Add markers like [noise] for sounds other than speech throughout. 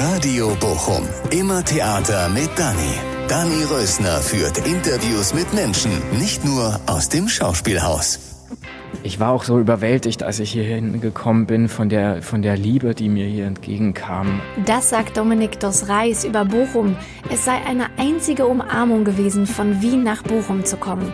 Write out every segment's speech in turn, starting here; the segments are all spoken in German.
Radio Bochum. Immer Theater mit Dani. Dani Rösner führt Interviews mit Menschen, nicht nur aus dem Schauspielhaus. Ich war auch so überwältigt, als ich hierhin gekommen bin von der, von der Liebe, die mir hier entgegenkam. Das sagt Dominik Dos Reis über Bochum. Es sei eine einzige Umarmung gewesen, von Wien nach Bochum zu kommen.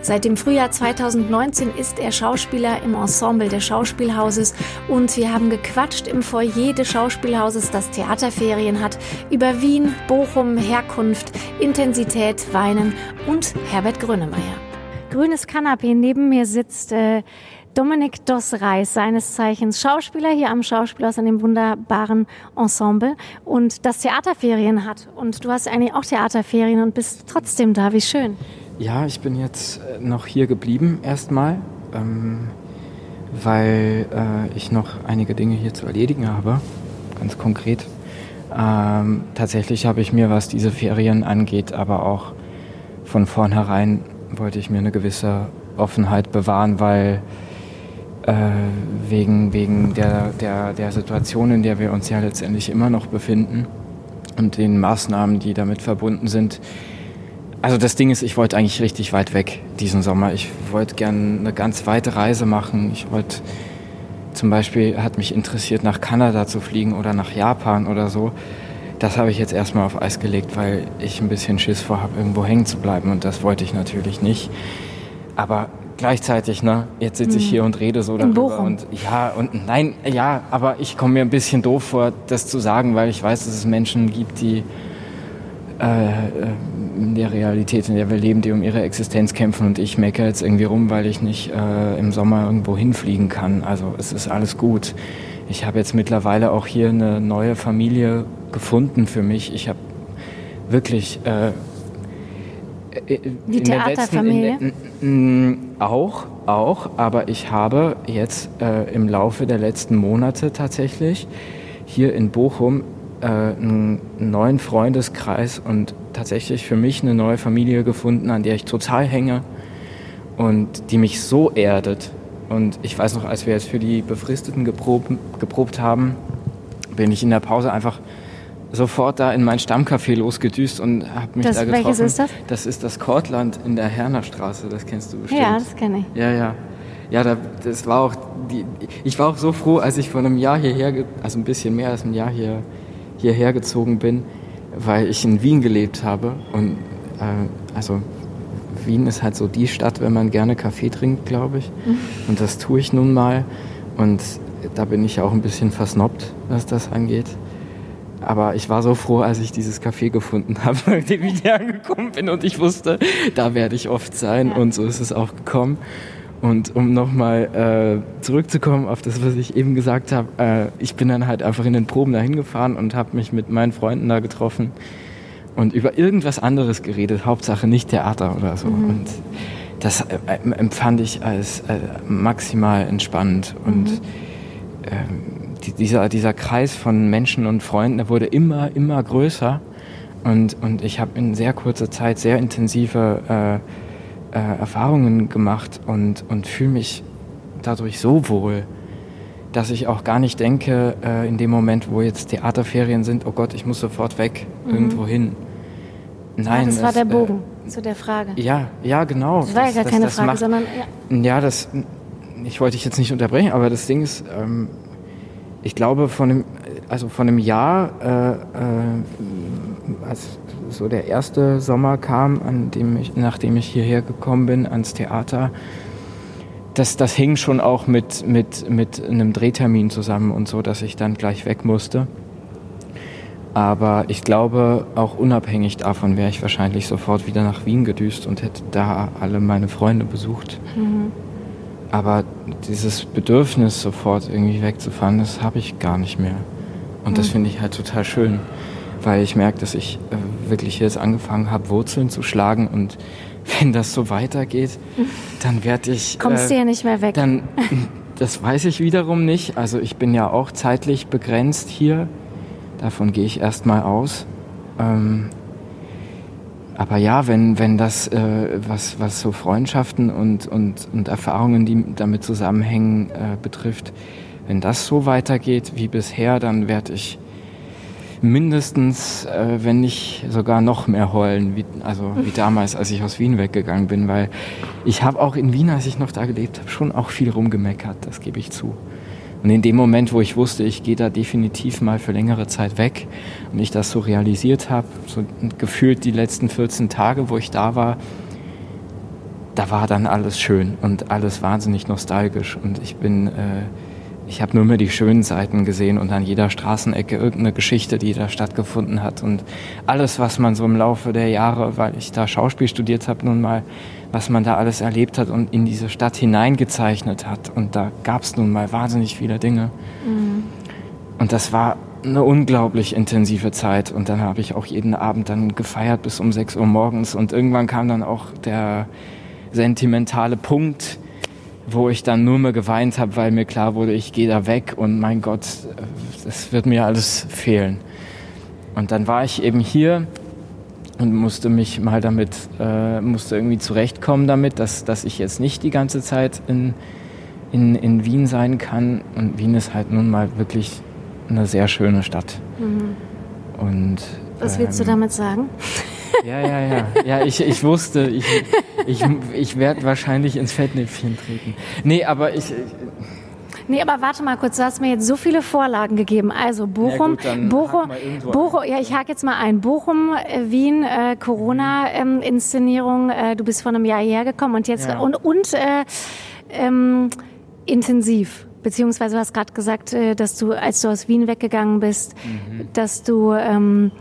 Seit dem Frühjahr 2019 ist er Schauspieler im Ensemble des Schauspielhauses und wir haben gequatscht im Foyer des Schauspielhauses, das Theaterferien hat, über Wien, Bochum, Herkunft, Intensität, Weinen und Herbert Grönemeyer. Grünes Kanapee, neben mir sitzt äh, Dominik Dos Reis, seines Zeichens Schauspieler hier am Schauspielhaus an dem wunderbaren Ensemble und das Theaterferien hat. Und du hast eigentlich auch Theaterferien und bist trotzdem da. Wie schön. Ja, ich bin jetzt äh, noch hier geblieben erstmal, ähm, weil äh, ich noch einige Dinge hier zu erledigen habe, ganz konkret. Ähm, tatsächlich habe ich mir, was diese Ferien angeht, aber auch von vornherein wollte ich mir eine gewisse Offenheit bewahren, weil äh, wegen, wegen der, der, der Situation, in der wir uns ja letztendlich immer noch befinden und den Maßnahmen, die damit verbunden sind, also das Ding ist, ich wollte eigentlich richtig weit weg diesen Sommer. Ich wollte gerne eine ganz weite Reise machen. Ich wollte zum Beispiel, hat mich interessiert, nach Kanada zu fliegen oder nach Japan oder so. Das habe ich jetzt erstmal auf Eis gelegt, weil ich ein bisschen Schiss vorhabe, irgendwo hängen zu bleiben. Und das wollte ich natürlich nicht. Aber gleichzeitig, ne, jetzt sitze ich hm. hier und rede so darüber. In Bochum. Und ja, und nein, ja, aber ich komme mir ein bisschen doof vor, das zu sagen, weil ich weiß, dass es Menschen gibt, die äh, in der Realität, in der wir leben, die um ihre Existenz kämpfen und ich meckere jetzt irgendwie rum, weil ich nicht äh, im Sommer irgendwo hinfliegen kann. Also es ist alles gut. Ich habe jetzt mittlerweile auch hier eine neue Familie gefunden für mich. Ich habe wirklich äh, äh die Theaterfamilie? auch, auch, aber ich habe jetzt äh, im Laufe der letzten Monate tatsächlich hier in Bochum äh, einen neuen Freundeskreis und tatsächlich für mich eine neue Familie gefunden, an der ich total hänge und die mich so erdet. Und ich weiß noch, als wir jetzt für die Befristeten geprobt, geprobt haben, bin ich in der Pause einfach sofort da in mein Stammcafé losgedüst und habe mich das, da getroffen. Welches ist das? Das ist das Kortland in der Hernerstraße, das kennst du bestimmt. Ja, das kenne ich. Ja, ja. Ja, da, das war auch die, ich war auch so froh, als ich vor einem Jahr hierher, also ein bisschen mehr als ein Jahr hier hierher gezogen bin, weil ich in Wien gelebt habe. Und äh, also Wien ist halt so die Stadt, wenn man gerne Kaffee trinkt, glaube ich. Mhm. Und das tue ich nun mal. Und da bin ich auch ein bisschen versnobbt, was das angeht. Aber ich war so froh, als ich dieses Café gefunden [laughs] habe, nachdem ich hier angekommen bin und ich wusste, da werde ich oft sein. Ja. Und so ist es auch gekommen. Und um nochmal äh, zurückzukommen auf das, was ich eben gesagt habe, äh, ich bin dann halt einfach in den Proben dahin gefahren und habe mich mit meinen Freunden da getroffen und über irgendwas anderes geredet, Hauptsache nicht Theater oder so. Mhm. Und das äh, empfand ich als äh, maximal entspannend. Und mhm. Ähm, die, dieser, dieser Kreis von Menschen und Freunden, der wurde immer, immer größer. Und, und ich habe in sehr kurzer Zeit sehr intensive äh, Erfahrungen gemacht und, und fühle mich dadurch so wohl, dass ich auch gar nicht denke, äh, in dem Moment, wo jetzt Theaterferien sind, oh Gott, ich muss sofort weg, mhm. irgendwo hin. Nein. Ja, das, das war der äh, Bogen äh, zu der Frage. Ja, ja, genau. Das war ja gar das, keine das Frage, macht, sondern. Ja, ja das. Ich wollte dich jetzt nicht unterbrechen, aber das Ding ist, ähm, ich glaube, von einem, also von einem Jahr, äh, äh, als so der erste Sommer kam, an dem ich, nachdem ich hierher gekommen bin ans Theater, das, das hing schon auch mit, mit, mit einem Drehtermin zusammen und so, dass ich dann gleich weg musste. Aber ich glaube, auch unabhängig davon wäre ich wahrscheinlich sofort wieder nach Wien gedüst und hätte da alle meine Freunde besucht. Mhm. Aber dieses Bedürfnis, sofort irgendwie wegzufahren, das habe ich gar nicht mehr. Und mhm. das finde ich halt total schön weil ich merke, dass ich äh, wirklich jetzt angefangen habe, Wurzeln zu schlagen und [laughs] wenn das so weitergeht, [laughs] dann werde ich. Kommst äh, du ja nicht mehr weg. Dann, [laughs] das weiß ich wiederum nicht. Also ich bin ja auch zeitlich begrenzt hier. Davon gehe ich erstmal aus. Ähm, aber ja, wenn, wenn das, äh, was, was so Freundschaften und, und, und Erfahrungen, die damit zusammenhängen, äh, betrifft, wenn das so weitergeht wie bisher, dann werde ich mindestens, äh, wenn nicht sogar noch mehr heulen, wie, also wie damals, als ich aus Wien weggegangen bin, weil ich habe auch in Wien, als ich noch da gelebt habe, schon auch viel rumgemeckert, das gebe ich zu. Und in dem Moment, wo ich wusste, ich gehe da definitiv mal für längere Zeit weg und ich das so realisiert habe, so gefühlt die letzten 14 Tage, wo ich da war, da war dann alles schön und alles wahnsinnig nostalgisch und ich bin äh, ich habe nur mehr die schönen Seiten gesehen und an jeder Straßenecke irgendeine Geschichte, die da stattgefunden hat. Und alles, was man so im Laufe der Jahre, weil ich da Schauspiel studiert habe, nun mal, was man da alles erlebt hat und in diese Stadt hineingezeichnet hat. Und da gab es nun mal wahnsinnig viele Dinge. Mhm. Und das war eine unglaublich intensive Zeit. Und dann habe ich auch jeden Abend dann gefeiert bis um 6 Uhr morgens. Und irgendwann kam dann auch der sentimentale Punkt, wo ich dann nur mehr geweint habe, weil mir klar wurde, ich gehe da weg und mein Gott, das wird mir alles fehlen. Und dann war ich eben hier und musste mich mal damit, äh, musste irgendwie zurechtkommen damit, dass, dass ich jetzt nicht die ganze Zeit in, in, in Wien sein kann. Und Wien ist halt nun mal wirklich eine sehr schöne Stadt. Mhm. Und, Was willst ähm, du damit sagen? Ja, ja, ja. Ja, ich, ich wusste, ich, ich, ich werde wahrscheinlich ins Fettnäpfchen treten. Nee, aber ich, ich Nee, aber warte mal kurz, du hast mir jetzt so viele Vorlagen gegeben. Also Bochum, ja gut, Bochum, Bochum, ja, ich hake jetzt mal ein. Bochum, äh, Wien, äh, Corona-Inszenierung, ähm, äh, du bist vor einem Jahr hergekommen und jetzt ja. und, und äh, ähm, intensiv. Beziehungsweise du hast gerade gesagt, äh, dass du, als du aus Wien weggegangen bist, mhm. dass du ähm,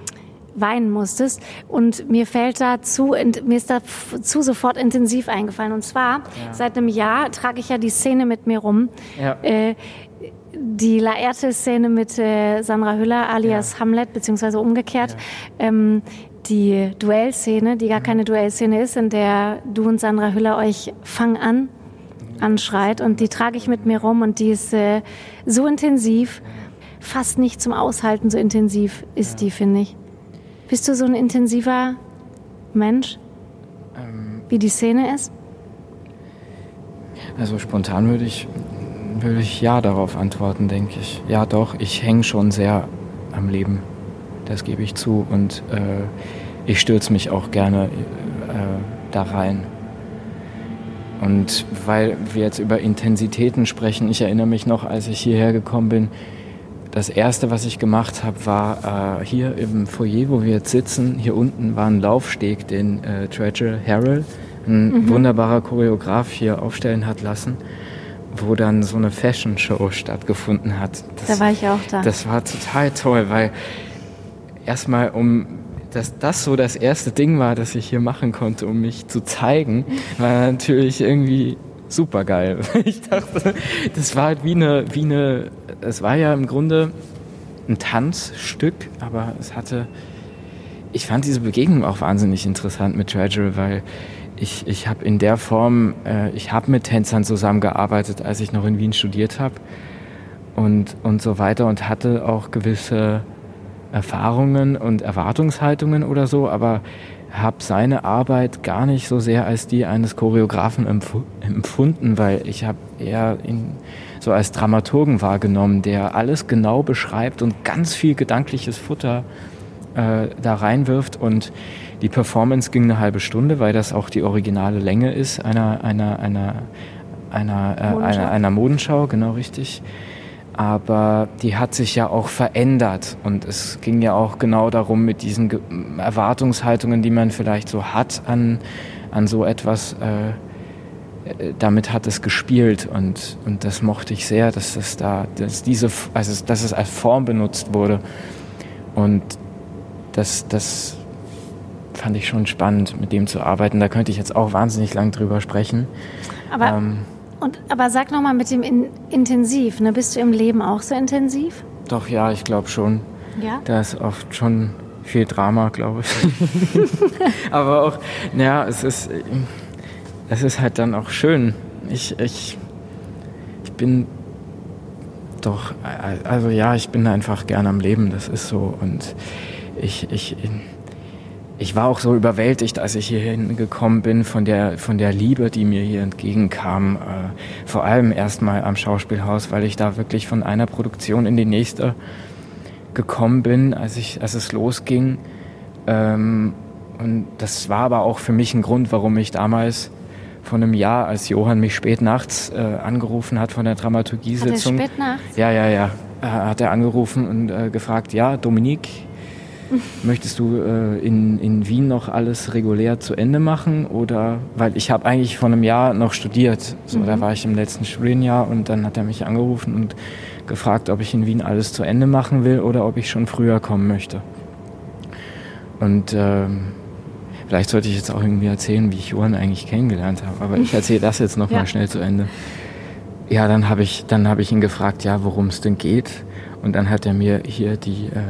weinen musstest. Und mir fällt dazu, mir ist dazu sofort intensiv eingefallen. Und zwar, ja. seit einem Jahr trage ich ja die Szene mit mir rum. Ja. Äh, die Laerte-Szene mit äh, Sandra Hüller alias ja. Hamlet, beziehungsweise umgekehrt. Ähm, die Duellszene, die gar mhm. keine Duellszene ist, in der du und Sandra Hüller euch Fang an anschreit. Und die trage ich mit mir rum und die ist äh, so intensiv, fast nicht zum Aushalten so intensiv ist die, finde ich. Bist du so ein intensiver Mensch, ähm, wie die Szene ist? Also spontan würde ich, würde ich ja darauf antworten, denke ich. Ja, doch, ich hänge schon sehr am Leben. Das gebe ich zu. Und äh, ich stürze mich auch gerne äh, da rein. Und weil wir jetzt über Intensitäten sprechen, ich erinnere mich noch, als ich hierher gekommen bin, das erste, was ich gemacht habe, war äh, hier im Foyer, wo wir jetzt sitzen. Hier unten war ein Laufsteg, den äh, Treasure Harrell, ein mhm. wunderbarer Choreograf, hier aufstellen hat lassen, wo dann so eine Fashion Show stattgefunden hat. Das, da war ich auch da. Das war total toll, weil erstmal um dass das so das erste Ding war, das ich hier machen konnte, um mich zu zeigen, war natürlich irgendwie super geil. [laughs] Ich dachte, das war halt wie eine, wie eine, es war ja im Grunde ein Tanzstück, aber es hatte, ich fand diese Begegnung auch wahnsinnig interessant mit Treasure, weil ich, ich habe in der Form, äh, ich habe mit Tänzern zusammengearbeitet, als ich noch in Wien studiert habe und, und so weiter und hatte auch gewisse Erfahrungen und Erwartungshaltungen oder so, aber habe seine Arbeit gar nicht so sehr als die eines Choreografen empfunden, weil ich habe eher ihn so als Dramaturgen wahrgenommen, der alles genau beschreibt und ganz viel gedankliches Futter äh, da reinwirft. Und die Performance ging eine halbe Stunde, weil das auch die originale Länge ist einer einer einer einer, äh, einer, einer Modenschau, genau richtig aber die hat sich ja auch verändert und es ging ja auch genau darum mit diesen Erwartungshaltungen, die man vielleicht so hat an, an so etwas, äh, äh, damit hat es gespielt und, und das mochte ich sehr, dass es da, dass diese, also dass es als Form benutzt wurde und das, das fand ich schon spannend, mit dem zu arbeiten. Da könnte ich jetzt auch wahnsinnig lang drüber sprechen. Aber ähm, und, aber sag nochmal mit dem in, intensiv, ne? bist du im Leben auch so intensiv? Doch, ja, ich glaube schon. Ja? Da ist oft schon viel Drama, glaube ich. [laughs] aber auch, naja, es ist, es ist halt dann auch schön. Ich, ich, ich bin doch, also ja, ich bin einfach gern am Leben, das ist so. Und ich, ich, ich war auch so überwältigt, als ich hierhin gekommen bin von der, von der Liebe, die mir hier entgegenkam. Äh, vor allem erstmal am Schauspielhaus, weil ich da wirklich von einer Produktion in die nächste gekommen bin, als, ich, als es losging. Ähm, und das war aber auch für mich ein Grund, warum ich damals vor einem Jahr, als Johann mich spät nachts äh, angerufen hat von der Dramaturgiesitzung. Hat er spät nachts? Ja, ja, ja. Äh, hat er angerufen und gefragt, ja, Dominique, möchtest du äh, in, in Wien noch alles regulär zu Ende machen? Oder, weil ich habe eigentlich vor einem Jahr noch studiert. So, mhm. da war ich im letzten Studienjahr und dann hat er mich angerufen und gefragt, ob ich in Wien alles zu Ende machen will oder ob ich schon früher kommen möchte. Und ähm, vielleicht sollte ich jetzt auch irgendwie erzählen, wie ich Johann eigentlich kennengelernt habe. Aber ich erzähle das jetzt nochmal ja. schnell zu Ende. Ja, dann habe ich, dann habe ich ihn gefragt, ja, worum es denn geht. Und dann hat er mir hier die, äh,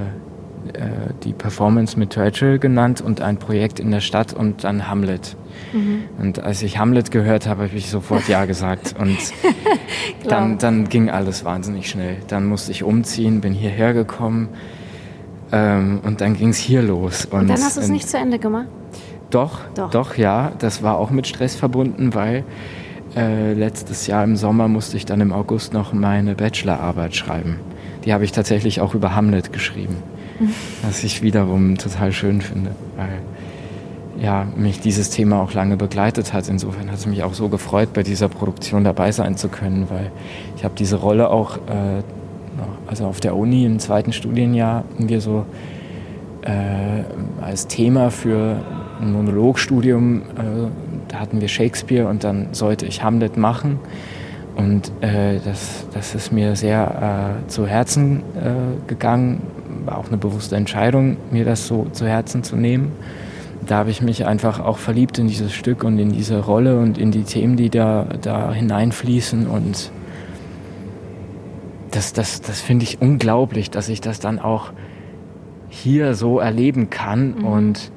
die Performance mit Churchill genannt und ein Projekt in der Stadt und dann Hamlet. Mhm. Und als ich Hamlet gehört habe, habe ich sofort Ja gesagt. Und [laughs] dann, dann ging alles wahnsinnig schnell. Dann musste ich umziehen, bin hierher gekommen ähm, und dann ging es hier los. Und, und dann hast du es nicht zu Ende gemacht? Doch, doch, doch, ja. Das war auch mit Stress verbunden, weil äh, letztes Jahr im Sommer musste ich dann im August noch meine Bachelorarbeit schreiben. Die habe ich tatsächlich auch über Hamlet geschrieben. Was ich wiederum total schön finde, weil ja, mich dieses Thema auch lange begleitet hat. Insofern hat es mich auch so gefreut, bei dieser Produktion dabei sein zu können, weil ich habe diese Rolle auch, äh, also auf der Uni im zweiten Studienjahr, wir so äh, als Thema für ein Monologstudium, äh, da hatten wir Shakespeare und dann sollte ich Hamlet machen. Und äh, das, das ist mir sehr äh, zu Herzen äh, gegangen, war auch eine bewusste Entscheidung, mir das so zu Herzen zu nehmen. Da habe ich mich einfach auch verliebt in dieses Stück und in diese Rolle und in die Themen, die da, da hineinfließen. Und das, das, das finde ich unglaublich, dass ich das dann auch hier so erleben kann. Mhm. Und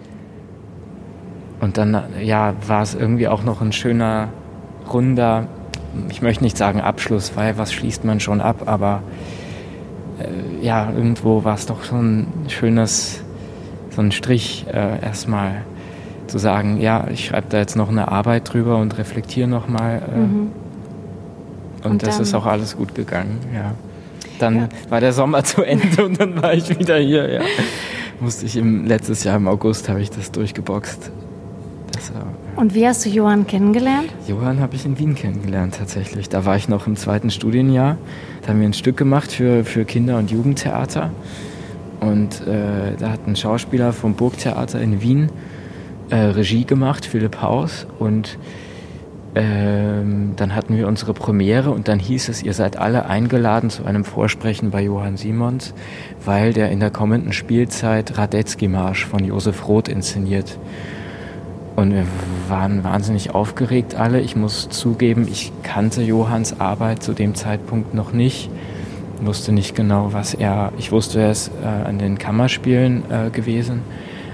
und dann, ja, war es irgendwie auch noch ein schöner, runder, ich möchte nicht sagen Abschluss, weil was schließt man schon ab, aber äh, ja, irgendwo war es doch so ein schönes, so ein Strich äh, erstmal zu sagen, ja, ich schreibe da jetzt noch eine Arbeit drüber und reflektiere nochmal. Äh, mhm. und, und, das ist auch alles gut gegangen, ja. Dann ja. war der Sommer [laughs] zu Ende und dann war ich wieder hier, ja. Musste ich im letztes Jahr im August habe ich das durchgeboxt. Und wie hast du Johann kennengelernt? Johann habe ich in Wien kennengelernt tatsächlich. Da war ich noch im zweiten Studienjahr. Da haben wir ein Stück gemacht für, für Kinder- und Jugendtheater. Und äh, da hat ein Schauspieler vom Burgtheater in Wien äh, Regie gemacht, Philipp Haus. Und ähm, dann hatten wir unsere Premiere und dann hieß es, ihr seid alle eingeladen zu einem Vorsprechen bei Johann Simons, weil der in der kommenden Spielzeit Radetzky-Marsch von Josef Roth inszeniert. Und wir waren wahnsinnig aufgeregt alle. Ich muss zugeben, ich kannte Johanns Arbeit zu dem Zeitpunkt noch nicht. Wusste nicht genau, was er. Ich wusste, er ist äh, an den Kammerspielen äh, gewesen,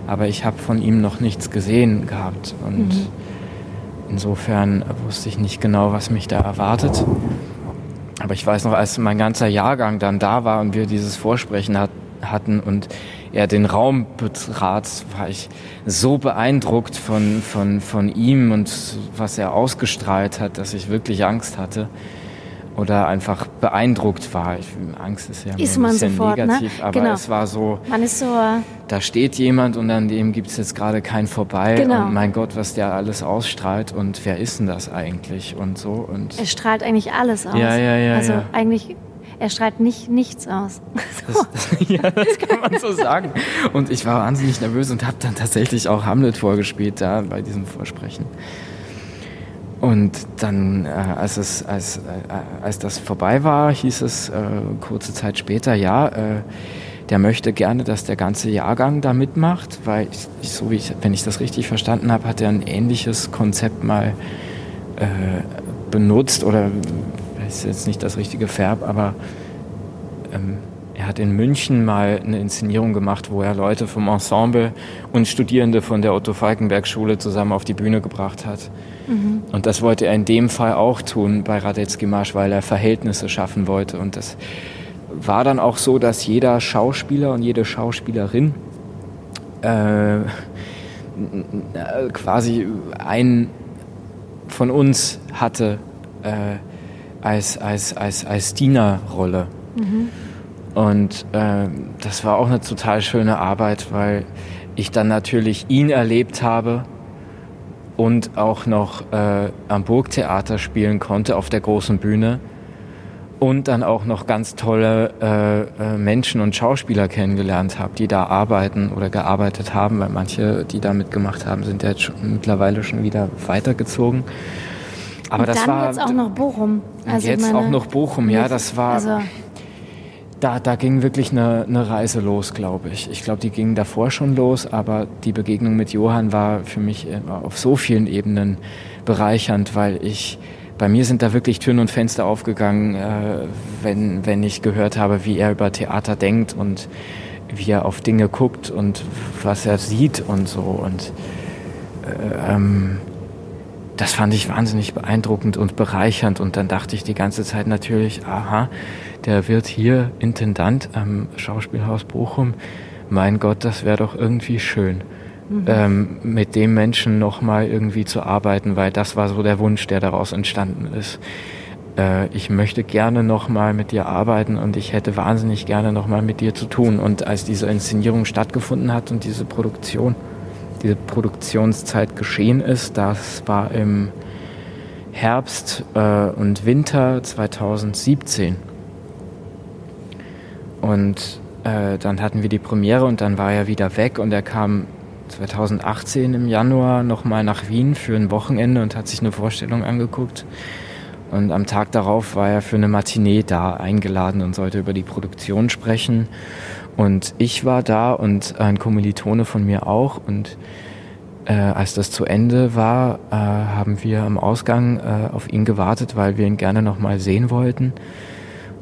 aber ich habe von ihm noch nichts gesehen gehabt. Und mhm. insofern wusste ich nicht genau, was mich da erwartet. Aber ich weiß noch, als mein ganzer Jahrgang dann da war und wir dieses Vorsprechen hat, hatten und er den Raum betrat, war ich so beeindruckt von, von, von ihm und was er ausgestrahlt hat, dass ich wirklich Angst hatte oder einfach beeindruckt war. Ich, Angst ist ja ist ein bisschen sofort, ne? negativ, ne? aber genau. es war so, man ist so, äh, da steht jemand und an dem gibt es jetzt gerade kein Vorbei genau. und mein Gott, was der alles ausstrahlt und wer ist denn das eigentlich und so. Und er strahlt eigentlich alles aus. Ja, ja, ja. Also ja. eigentlich er strahlt nicht nichts aus. [laughs] Das, das, [laughs] ja, das kann man so sagen. Und ich war wahnsinnig nervös und habe dann tatsächlich auch Hamlet vorgespielt da bei diesem Vorsprechen. Und dann, äh, als, es, als, äh, als das vorbei war, hieß es äh, kurze Zeit später, ja, äh, der möchte gerne, dass der ganze Jahrgang da mitmacht, weil ich, so wie ich, wenn ich das richtig verstanden habe, hat er ein ähnliches Konzept mal äh, benutzt oder ist jetzt nicht das richtige Verb, aber ähm, er hat in München mal eine Inszenierung gemacht, wo er Leute vom Ensemble und Studierende von der Otto-Falkenberg-Schule zusammen auf die Bühne gebracht hat. Mhm. Und das wollte er in dem Fall auch tun bei Radetzky Marsch, weil er Verhältnisse schaffen wollte. Und das war dann auch so, dass jeder Schauspieler und jede Schauspielerin äh, quasi einen von uns hatte, äh, als, als, als, als Dienerrolle. Mhm. Und äh, das war auch eine total schöne Arbeit, weil ich dann natürlich ihn erlebt habe und auch noch äh, am Burgtheater spielen konnte auf der großen Bühne und dann auch noch ganz tolle äh, äh, Menschen und Schauspieler kennengelernt habe, die da arbeiten oder gearbeitet haben, weil manche, die da mitgemacht haben, sind ja jetzt schon, mittlerweile schon wieder weitergezogen. Aber und das dann war jetzt auch noch Bochum. Also jetzt meine, auch noch Bochum, ja, das war. Also da, da ging wirklich eine, eine Reise los, glaube ich. Ich glaube, die ging davor schon los, aber die Begegnung mit Johann war für mich auf so vielen Ebenen bereichernd, weil ich bei mir sind da wirklich Türen und Fenster aufgegangen, äh, wenn, wenn ich gehört habe, wie er über Theater denkt und wie er auf Dinge guckt und was er sieht und so. Und äh, ähm, das fand ich wahnsinnig beeindruckend und bereichernd. Und dann dachte ich die ganze Zeit natürlich, aha, der wird hier Intendant am Schauspielhaus Bochum. Mein Gott, das wäre doch irgendwie schön, mhm. ähm, mit dem Menschen nochmal irgendwie zu arbeiten, weil das war so der Wunsch, der daraus entstanden ist. Äh, ich möchte gerne nochmal mit dir arbeiten und ich hätte wahnsinnig gerne nochmal mit dir zu tun. Und als diese Inszenierung stattgefunden hat und diese Produktion, diese Produktionszeit geschehen ist, das war im Herbst äh, und Winter 2017. Und äh, dann hatten wir die Premiere und dann war er wieder weg und er kam 2018 im Januar nochmal nach Wien für ein Wochenende und hat sich eine Vorstellung angeguckt. Und am Tag darauf war er für eine Matinee da eingeladen und sollte über die Produktion sprechen. Und ich war da und ein Kommilitone von mir auch. Und äh, als das zu Ende war, äh, haben wir am Ausgang äh, auf ihn gewartet, weil wir ihn gerne nochmal sehen wollten.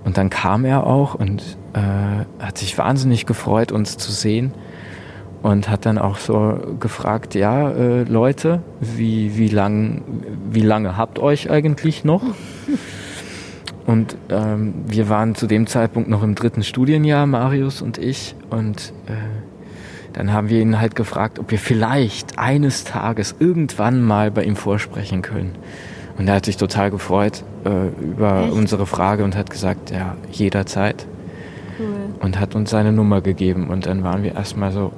Und dann kam er auch und äh, hat sich wahnsinnig gefreut, uns zu sehen und hat dann auch so gefragt, ja, äh, Leute, wie, wie, lang, wie lange habt euch eigentlich noch? [laughs] Und ähm, wir waren zu dem Zeitpunkt noch im dritten Studienjahr, Marius und ich. Und äh, dann haben wir ihn halt gefragt, ob wir vielleicht eines Tages irgendwann mal bei ihm vorsprechen können. Und er hat sich total gefreut äh, über Echt? unsere Frage und hat gesagt, ja, jederzeit cool. und hat uns seine Nummer gegeben. Und dann waren wir erstmal so,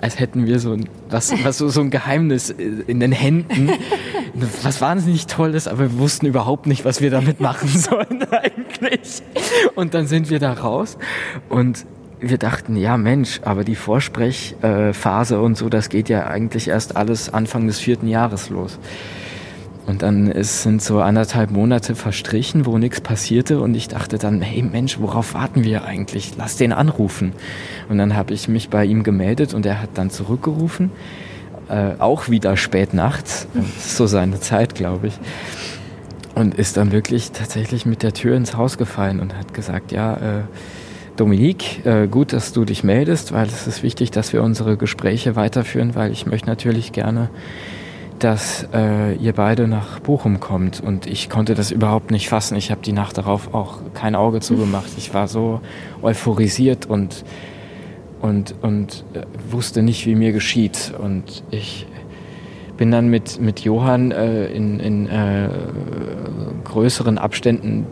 als hätten wir so ein, was, was so, so ein Geheimnis in den Händen, was wahnsinnig toll ist, aber wir wussten überhaupt nicht, was wir damit machen [laughs] sollen eigentlich. Und dann sind wir da raus und wir dachten, ja Mensch, aber die Vorsprechphase und so, das geht ja eigentlich erst alles Anfang des vierten Jahres los. Und dann ist, sind so anderthalb Monate verstrichen, wo nichts passierte und ich dachte dann, hey Mensch, worauf warten wir eigentlich? Lass den anrufen. Und dann habe ich mich bei ihm gemeldet und er hat dann zurückgerufen, äh, auch wieder spät nachts, so seine Zeit, glaube ich. Und ist dann wirklich tatsächlich mit der Tür ins Haus gefallen und hat gesagt, ja, äh, Dominique, äh, gut, dass du dich meldest, weil es ist wichtig, dass wir unsere Gespräche weiterführen, weil ich möchte natürlich gerne dass äh, ihr beide nach Bochum kommt. Und ich konnte das überhaupt nicht fassen. Ich habe die Nacht darauf auch kein Auge zugemacht. Ich war so euphorisiert und, und, und äh, wusste nicht, wie mir geschieht. Und ich bin dann mit, mit Johann äh, in, in äh, größeren Abständen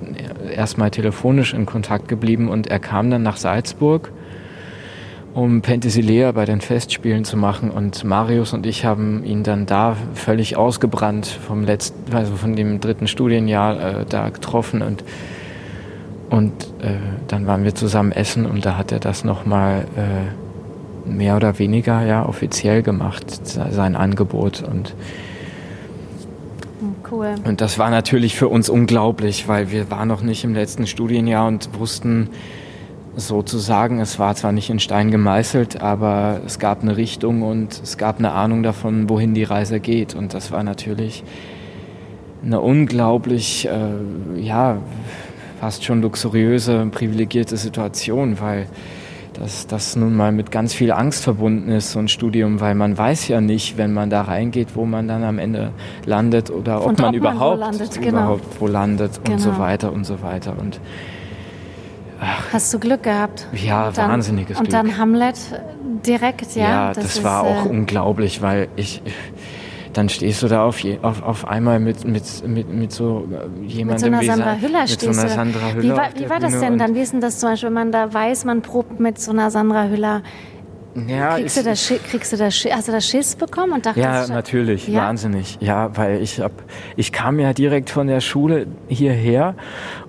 erstmal telefonisch in Kontakt geblieben und er kam dann nach Salzburg um Penthesilea bei den Festspielen zu machen. Und Marius und ich haben ihn dann da völlig ausgebrannt vom letzten, also von dem dritten Studienjahr äh, da getroffen und und äh, dann waren wir zusammen essen und da hat er das nochmal äh, mehr oder weniger ja offiziell gemacht, sein Angebot und hm, Cool. Und das war natürlich für uns unglaublich, weil wir waren noch nicht im letzten Studienjahr und wussten, sozusagen. Es war zwar nicht in Stein gemeißelt, aber es gab eine Richtung und es gab eine Ahnung davon, wohin die Reise geht. Und das war natürlich eine unglaublich, äh, ja, fast schon luxuriöse, privilegierte Situation, weil das, das nun mal mit ganz viel Angst verbunden ist, so ein Studium, weil man weiß ja nicht, wenn man da reingeht, wo man dann am Ende landet oder ob, man, ob überhaupt, man wo landet, genau. überhaupt wo landet genau. und so genau. weiter und so weiter. Und Ach, Hast du Glück gehabt? Ja, dann, wahnsinniges und Glück. Und dann Hamlet direkt, ja? Ja, das, das war auch äh, unglaublich, weil ich, dann stehst du da auf, je, auf, auf einmal mit, mit, mit, mit so jemandem mit so einer wie Sandra Sa- Hüller mit stehst so einer. Sandra Hüller wie war, wie war das denn dann? Wie ist denn das zum Beispiel, wenn man da weiß, man probt mit so einer Sandra Hüller? Ja, Kriegst ich- du da, kriegst du da, hast du da Schiss bekommen und dachtest, Ja, natürlich, Ja? wahnsinnig. Ja, weil ich hab, ich kam ja direkt von der Schule hierher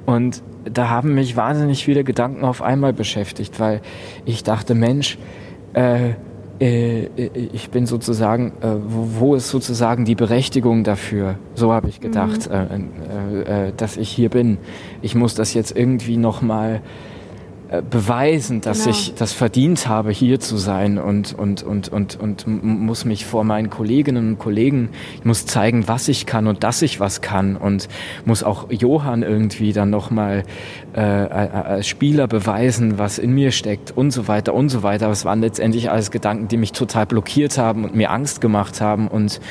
und da haben mich wahnsinnig viele Gedanken auf einmal beschäftigt, weil ich dachte, Mensch, äh, äh, ich bin sozusagen, äh, wo, ist sozusagen die Berechtigung dafür? So habe ich gedacht, äh, äh, äh, dass ich hier bin. Ich muss das jetzt irgendwie noch mal äh, beweisen, dass Genau. ich das verdient habe, hier zu sein und, und, und, und, und muss mich vor meinen Kolleginnen und Kollegen, ich muss zeigen, was ich kann und dass ich was kann und muss auch Johann irgendwie dann nochmal äh, als Spieler beweisen, was in mir steckt und so weiter und so weiter. Aber es waren letztendlich alles Gedanken, die mich total blockiert haben und mir Angst gemacht haben und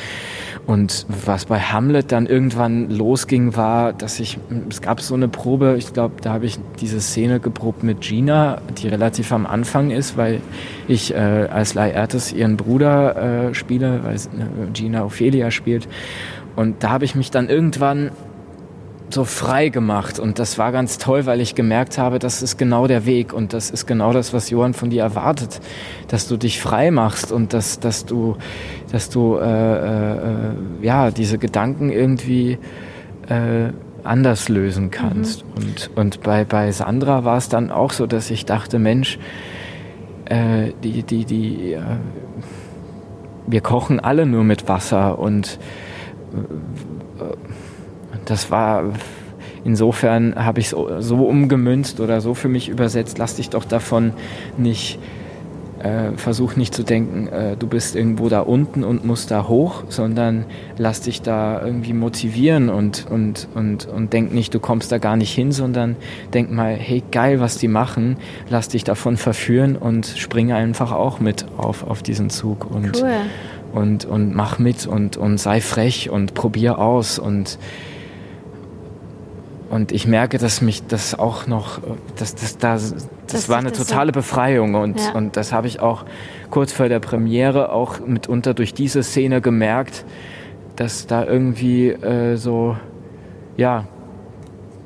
und was bei Hamlet dann irgendwann losging, war, dass ich, es gab so eine Probe, ich glaube, da habe ich diese Szene geprobt mit Gina, die relativ am Anfang ist, weil ich äh, als Laertes ihren Bruder äh, spiele, weil äh, Gina Ophelia spielt. Und da habe ich mich dann irgendwann so frei gemacht. Und das war ganz toll, weil ich gemerkt habe, das ist genau der Weg. Und das ist genau das, was Johann von dir erwartet, dass du dich frei machst und dass, dass du, dass du äh, äh, ja diese Gedanken irgendwie äh, anders lösen kannst. Und, und bei, bei Sandra war es dann auch so, dass ich dachte, Mensch, äh, die, die, die, äh, wir kochen alle nur mit Wasser und das war insofern habe ich so, so umgemünzt oder so für mich übersetzt, lass dich doch davon nicht äh, versuch nicht zu denken, äh, du bist irgendwo da unten und musst da hoch, sondern lass dich da irgendwie motivieren und, und, und, und denk nicht, du kommst da gar nicht hin, sondern denk mal, hey, geil, was die machen, lass dich davon verführen und springe einfach auch mit auf, auf diesen Zug und, Cool. und, und mach mit und, und sei frech und probier aus und und ich merke, dass mich das auch noch, dass das da, das, Dass war eine das so- totale Befreiung und, Ja. und das habe ich auch kurz vor der Premiere auch mitunter durch diese Szene gemerkt, dass da irgendwie äh, so, ja,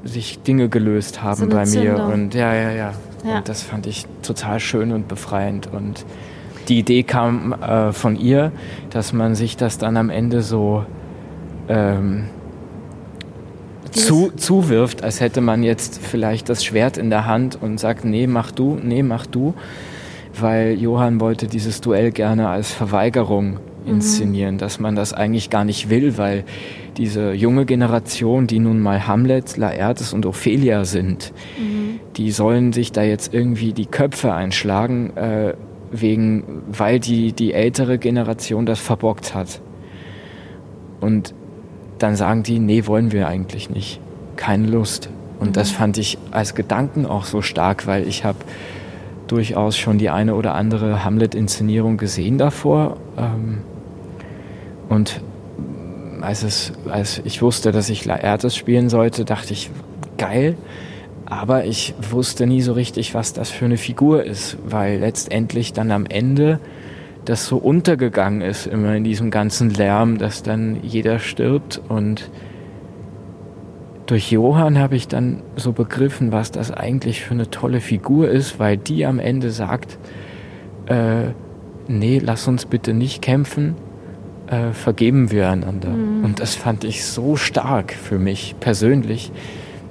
sich Dinge gelöst haben So bei mir Zündung. und ja, ja, ja, Ja. Und das fand ich total schön und befreiend und die Idee kam äh, von ihr, dass man sich das dann am Ende so ähm, zu, zuwirft, als hätte man jetzt vielleicht das Schwert in der Hand und sagt, nee, mach du, nee, mach du, weil Johann wollte dieses Duell gerne als Verweigerung inszenieren, dass man das eigentlich gar nicht will, weil diese junge Generation, die nun mal Hamlet, Laertes und Ophelia sind, die sollen sich da jetzt irgendwie die Köpfe einschlagen, äh, wegen, weil die, die ältere Generation das verbockt hat. Und dann sagen die, nee, wollen wir eigentlich nicht. Keine Lust. Und das fand ich als Gedanken auch so stark, weil ich habe durchaus schon die eine oder andere Hamlet-Inszenierung gesehen davor. Ähm, und als, es, als ich wusste, dass ich Laertes spielen sollte, dachte ich, geil. Aber ich wusste nie so richtig, was das für eine Figur ist, weil letztendlich dann am Ende das so untergegangen ist, immer in diesem ganzen Lärm, dass dann jeder stirbt. Und durch Johann habe ich dann so begriffen, was das eigentlich für eine tolle Figur ist, weil die am Ende sagt, äh, nee, lass uns bitte nicht kämpfen, äh, vergeben wir einander. Und das fand ich so stark für mich persönlich,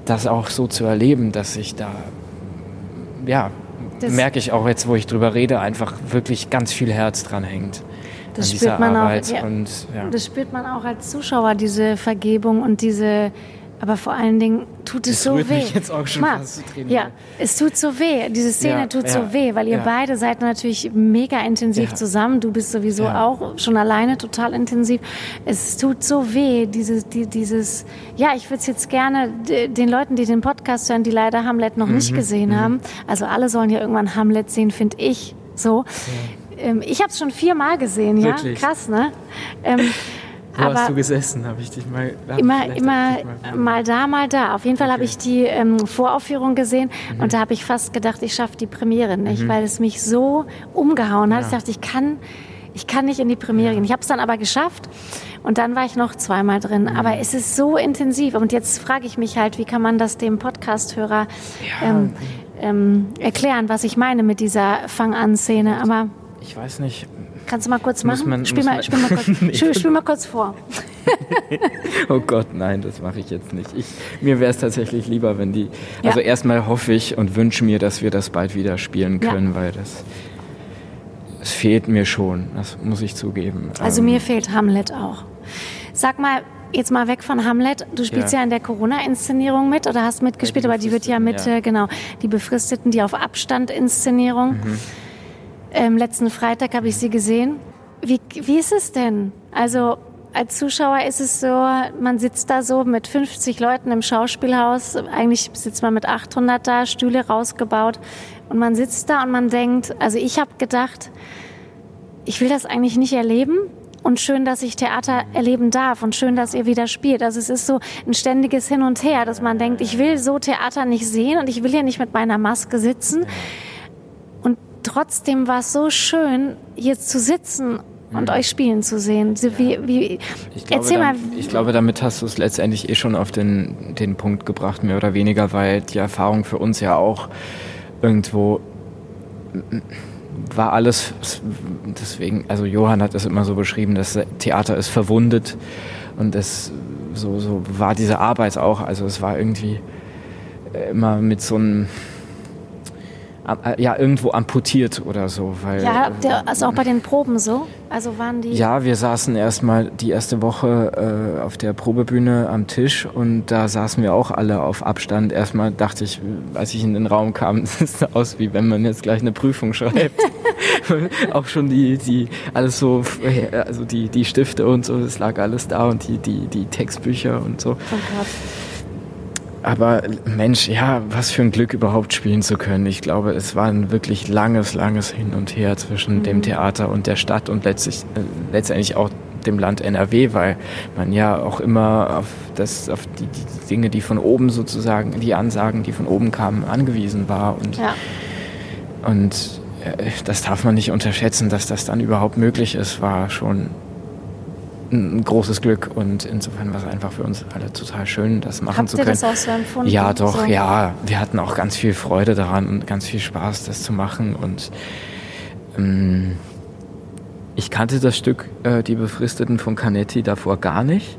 das auch so zu erleben, dass ich da, ja, Das- merke ich auch jetzt, wo ich drüber rede, einfach wirklich ganz viel Herz dran hängt. Das spürt man auch, ja. Und, ja. Das spürt man auch als Zuschauer, diese Vergebung und diese, aber vor allen Dingen tut es Es so weh. mich jetzt auch schon Mal, fast zu Tränen. Ja, es tut so weh. Diese Szene Ja, tut ja, so weh, weil ihr ja. beide seid natürlich mega intensiv zusammen. Du bist sowieso auch schon alleine total intensiv. Es tut so weh, dieses, die, dieses, ja, ich würde es jetzt gerne den Leuten, die den Podcast hören, die leider Hamlet noch Mhm, nicht gesehen haben. Also alle sollen ja irgendwann Hamlet sehen, finde ich. So. Ähm, ich habe es schon viermal gesehen, ja. Wirklich? Krass, ne? Ähm, Wo aber hast du gesessen? Habe ich dich mal. immer, immer mal- mal da, mal da. Auf jeden Fall habe Okay. ich die ähm, Voraufführung gesehen Mhm. und da habe ich fast gedacht, ich schaffe die Premiere nicht, weil es mich so umgehauen hat. Ja. Ich dachte, ich kann, Ich kann nicht in die Premiere gehen. Ich habe es dann aber geschafft und dann war ich noch zweimal drin. Mhm. Aber es ist so intensiv und jetzt frage ich mich halt, wie kann man das dem Podcast-Hörer ja. ähm, ähm, erklären, was ich meine mit dieser Fang-an-Szene. Aber ich weiß nicht. Kannst du mal kurz machen? Man, spiel, mal, spiel, mal [laughs] kurz, spiel, spiel, mal kurz vor. [laughs] oh Gott, nein, das mache ich jetzt nicht. Ich, mir wäre es tatsächlich lieber, wenn die. Ja. Also erstmal hoffe ich und wünsche mir, dass wir das bald wieder spielen können, ja. weil das. Es fehlt mir schon, das muss ich zugeben. Also ähm, mir fehlt Hamlet auch. Sag mal, jetzt mal weg von Hamlet. Du spielst ja, ja in der Corona-Inszenierung mit oder hast mitgespielt, ja, aber die wird ja mit. Äh, genau, die Befristeten, die auf Abstand-Inszenierung. Mhm. Ähm, letzten Freitag habe ich sie gesehen. Wie, wie ist es denn? Also als Zuschauer ist es so, man sitzt da so mit 50 Leuten im Schauspielhaus. Eigentlich sitzt man mit 800 da, Stühle rausgebaut. Und man sitzt da und man denkt, also ich habe gedacht, ich will das eigentlich nicht erleben. Und schön, dass ich Theater erleben darf und schön, dass ihr wieder spielt. Also es ist so ein ständiges Hin und Her, dass man denkt, ich will so Theater nicht sehen und ich will hier nicht mit meiner Maske sitzen trotzdem war es so schön, hier zu sitzen und mhm. euch spielen zu sehen. Wie, wie, ich glaube, erzähl mal. ich glaube, damit hast du es letztendlich eh schon auf den, den Punkt gebracht, mehr oder weniger, weil die Erfahrung für uns ja auch irgendwo war alles, deswegen, also Johann hat es immer so beschrieben, das Theater ist verwundet und es, so, so war diese Arbeit auch, also es war irgendwie immer mit so einem äh, ja, irgendwo amputiert oder so. Weil, ja, der, also auch bei den Proben so? Also waren die. Ja, wir saßen erstmal die erste Woche äh, auf der Probebühne am Tisch und da saßen wir auch alle auf Abstand. Erstmal dachte ich, als ich in den Raum kam, [laughs] das sah aus, wie wenn man jetzt gleich eine Prüfung schreibt. [laughs] auch schon die, die, alles so, also die, die Stifte und so, es lag alles da und die, die, die Textbücher und so. Oh Gott. Aber Mensch, ja, was für ein Glück überhaupt spielen zu können. Ich glaube, es war ein wirklich langes, langes Hin und Her zwischen mhm. dem Theater und der Stadt und letztlich, äh, letztendlich auch dem Land NRW, weil man ja auch immer auf, das, auf die, die Dinge, die von oben sozusagen, die Ansagen, die von oben kamen, angewiesen war. Und, ja. und äh, das darf man nicht unterschätzen, dass das dann überhaupt möglich ist, war schon ein großes Glück und insofern war es einfach für uns alle total schön, das machen Habt zu können. Habt ihr das auch so empfunden? Ja, doch, so? ja. Wir hatten auch ganz viel Freude daran und ganz viel Spaß, das zu machen und ähm, ich kannte das Stück äh, Die Befristeten von Canetti davor gar nicht.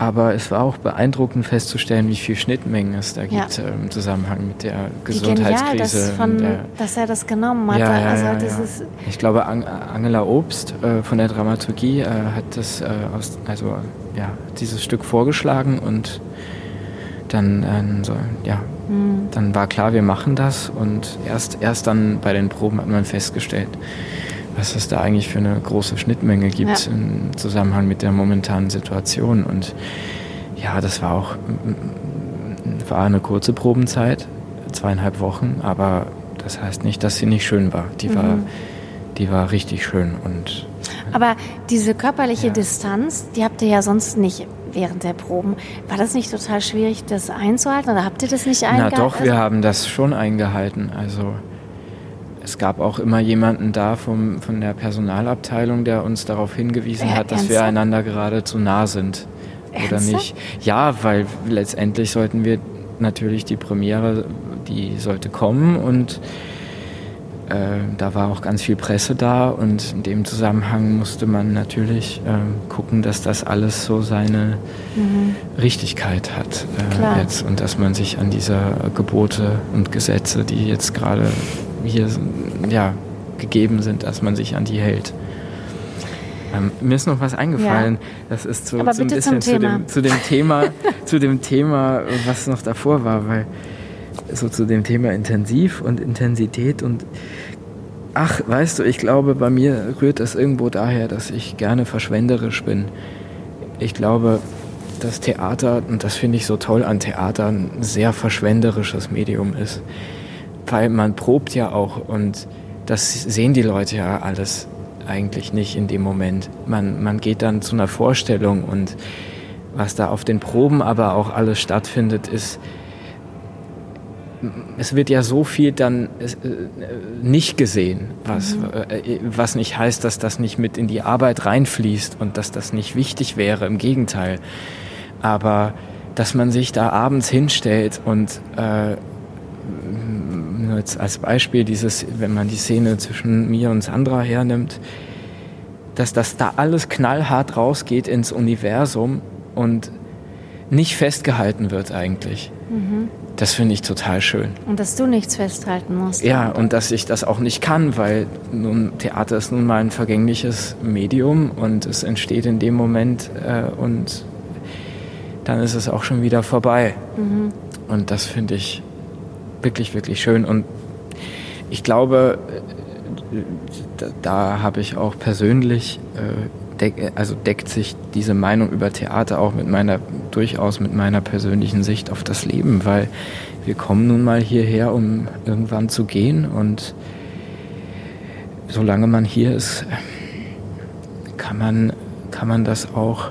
Aber es war auch beeindruckend festzustellen, wie viel Schnittmengen es da gibt ja. im Zusammenhang mit der Gesundheitskrise. Wie genial, das von, der, dass er das genommen hat. Ja, ja, also das ich glaube, Angela Obst äh, von der Dramaturgie äh, hat das, äh, aus, also ja, dieses Stück vorgeschlagen und dann, äh, so, ja, mhm. dann war klar, wir machen das und erst, erst dann bei den Proben hat man festgestellt, was es da eigentlich für eine große Schnittmenge gibt ja. im Zusammenhang mit der momentanen Situation. Und ja, das war auch war eine kurze Probenzeit, zweieinhalb Wochen, aber das heißt nicht, dass sie nicht schön war. Die mhm. war, die war richtig schön und aber diese körperliche ja. Distanz, die habt ihr ja sonst nicht während der Proben. War das nicht total schwierig, das einzuhalten oder habt ihr das nicht eingehalten? Na doch, wir haben das schon eingehalten. Also es gab auch immer jemanden da vom, von der Personalabteilung, der uns darauf hingewiesen ja, hat, dass ernsthaft? wir einander gerade zu nah sind. Ernsthaft? Oder nicht? Ja, weil letztendlich sollten wir natürlich die Premiere, die sollte kommen und äh, da war auch ganz viel Presse da und in dem Zusammenhang musste man natürlich äh, gucken, dass das alles so seine mhm. Richtigkeit hat äh, jetzt und dass man sich an diese Gebote und Gesetze, die jetzt gerade hier ja, gegeben sind, dass man sich an die hält. Ähm, mir ist noch was eingefallen. Ja. Das ist so, so ein bisschen zu dem, zu dem Thema, [laughs] zu dem Thema, was noch davor war, weil so zu dem Thema Intensiv und Intensität und ach, weißt du, ich glaube, bei mir rührt das irgendwo daher, dass ich gerne verschwenderisch bin. Ich glaube, dass Theater, und das finde ich so toll an Theater, ein sehr verschwenderisches Medium ist weil man probt ja auch und das sehen die Leute ja alles eigentlich nicht in dem Moment. Man, man geht dann zu einer Vorstellung und was da auf den Proben aber auch alles stattfindet, ist es wird ja so viel dann äh, nicht gesehen, was, mhm. äh, was nicht heißt, dass das nicht mit in die Arbeit reinfließt und dass das nicht wichtig wäre, im Gegenteil. Aber dass man sich da abends hinstellt und äh, jetzt als Beispiel dieses, wenn man die Szene zwischen mir und Sandra hernimmt, dass das da alles knallhart rausgeht ins Universum und nicht festgehalten wird eigentlich. Mhm. Das finde ich total schön. Und dass du nichts festhalten musst. Ja, und dass ich das auch nicht kann, weil nun Theater ist nun mal ein vergängliches Medium und es entsteht in dem Moment äh, und dann ist es auch schon wieder vorbei. Mhm. Und das finde ich wirklich, wirklich schön. Und ich glaube, da, da habe ich auch persönlich, äh, deck, also deckt sich diese Meinung über Theater auch mit meiner, durchaus mit meiner persönlichen Sicht auf das Leben, weil wir kommen nun mal hierher, um irgendwann zu gehen und solange man hier ist, kann man, kann man das auch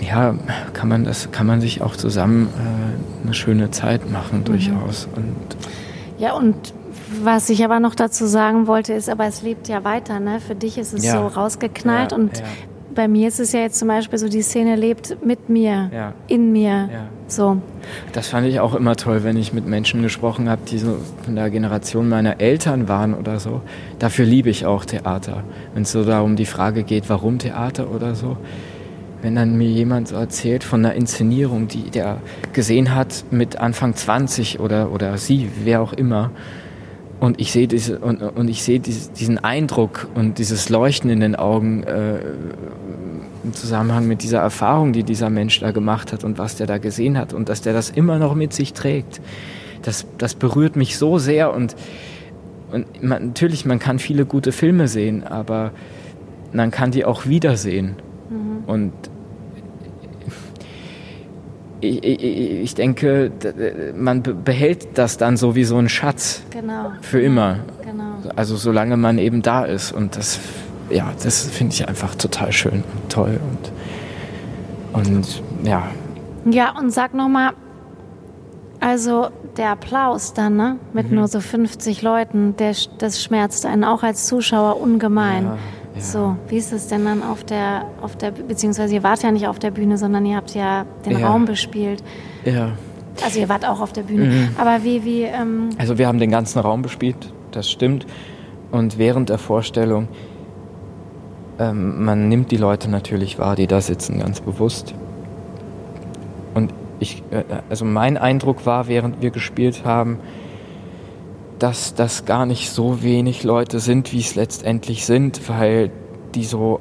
ja, kann man das, kann man sich auch zusammen äh, eine schöne Zeit machen, mhm. durchaus. Und ja, und was ich aber noch dazu sagen wollte, ist, aber es lebt ja weiter, ne? Für dich ist es ja. so rausgeknallt ja, und ja. bei mir ist es ja jetzt zum Beispiel so, die Szene lebt mit mir, in mir. So. Das fand ich auch immer toll, wenn ich mit Menschen gesprochen habe, die so von der Generation meiner Eltern waren oder so. Dafür liebe ich auch Theater. Wenn es so darum die Frage geht, warum Theater oder so wenn dann mir jemand so erzählt von einer Inszenierung, die der gesehen hat mit Anfang 20 oder, oder sie, wer auch immer, und ich sehe diese und, und ich sehe diese, diesen Eindruck und dieses Leuchten in den Augen äh, im Zusammenhang mit dieser Erfahrung, die dieser Mensch da gemacht hat und was der da gesehen hat und dass der das immer noch mit sich trägt. Das, das berührt mich so sehr und, und man, natürlich, man kann viele gute Filme sehen, aber man kann die auch wiedersehen. Mhm. Und ich, ich, ich, denke, man behält das dann so wie so ein Schatz. Genau. Für immer. Genau. Also solange man eben da ist. Und das, ja, das finde ich einfach total schön und toll. Und, und ja. Ja, und sag nochmal, also der Applaus dann, ne? Mit mhm. nur so 50 Leuten, der, das schmerzt einen auch als Zuschauer ungemein. Ja. So, wie ist es denn dann auf der, auf der, beziehungsweise ihr wart ja nicht auf der Bühne, sondern ihr habt ja den ja. Raum bespielt. Ja. Also ihr wart auch auf der Bühne. Mhm. Aber wie, wie. Ähm also wir haben den ganzen Raum bespielt, das stimmt. Und während der Vorstellung, ähm, man nimmt die Leute natürlich wahr, die da sitzen, ganz bewusst. Und ich, äh, also mein Eindruck war, während wir gespielt haben, dass das gar nicht so wenig Leute sind, wie es letztendlich sind, weil die so,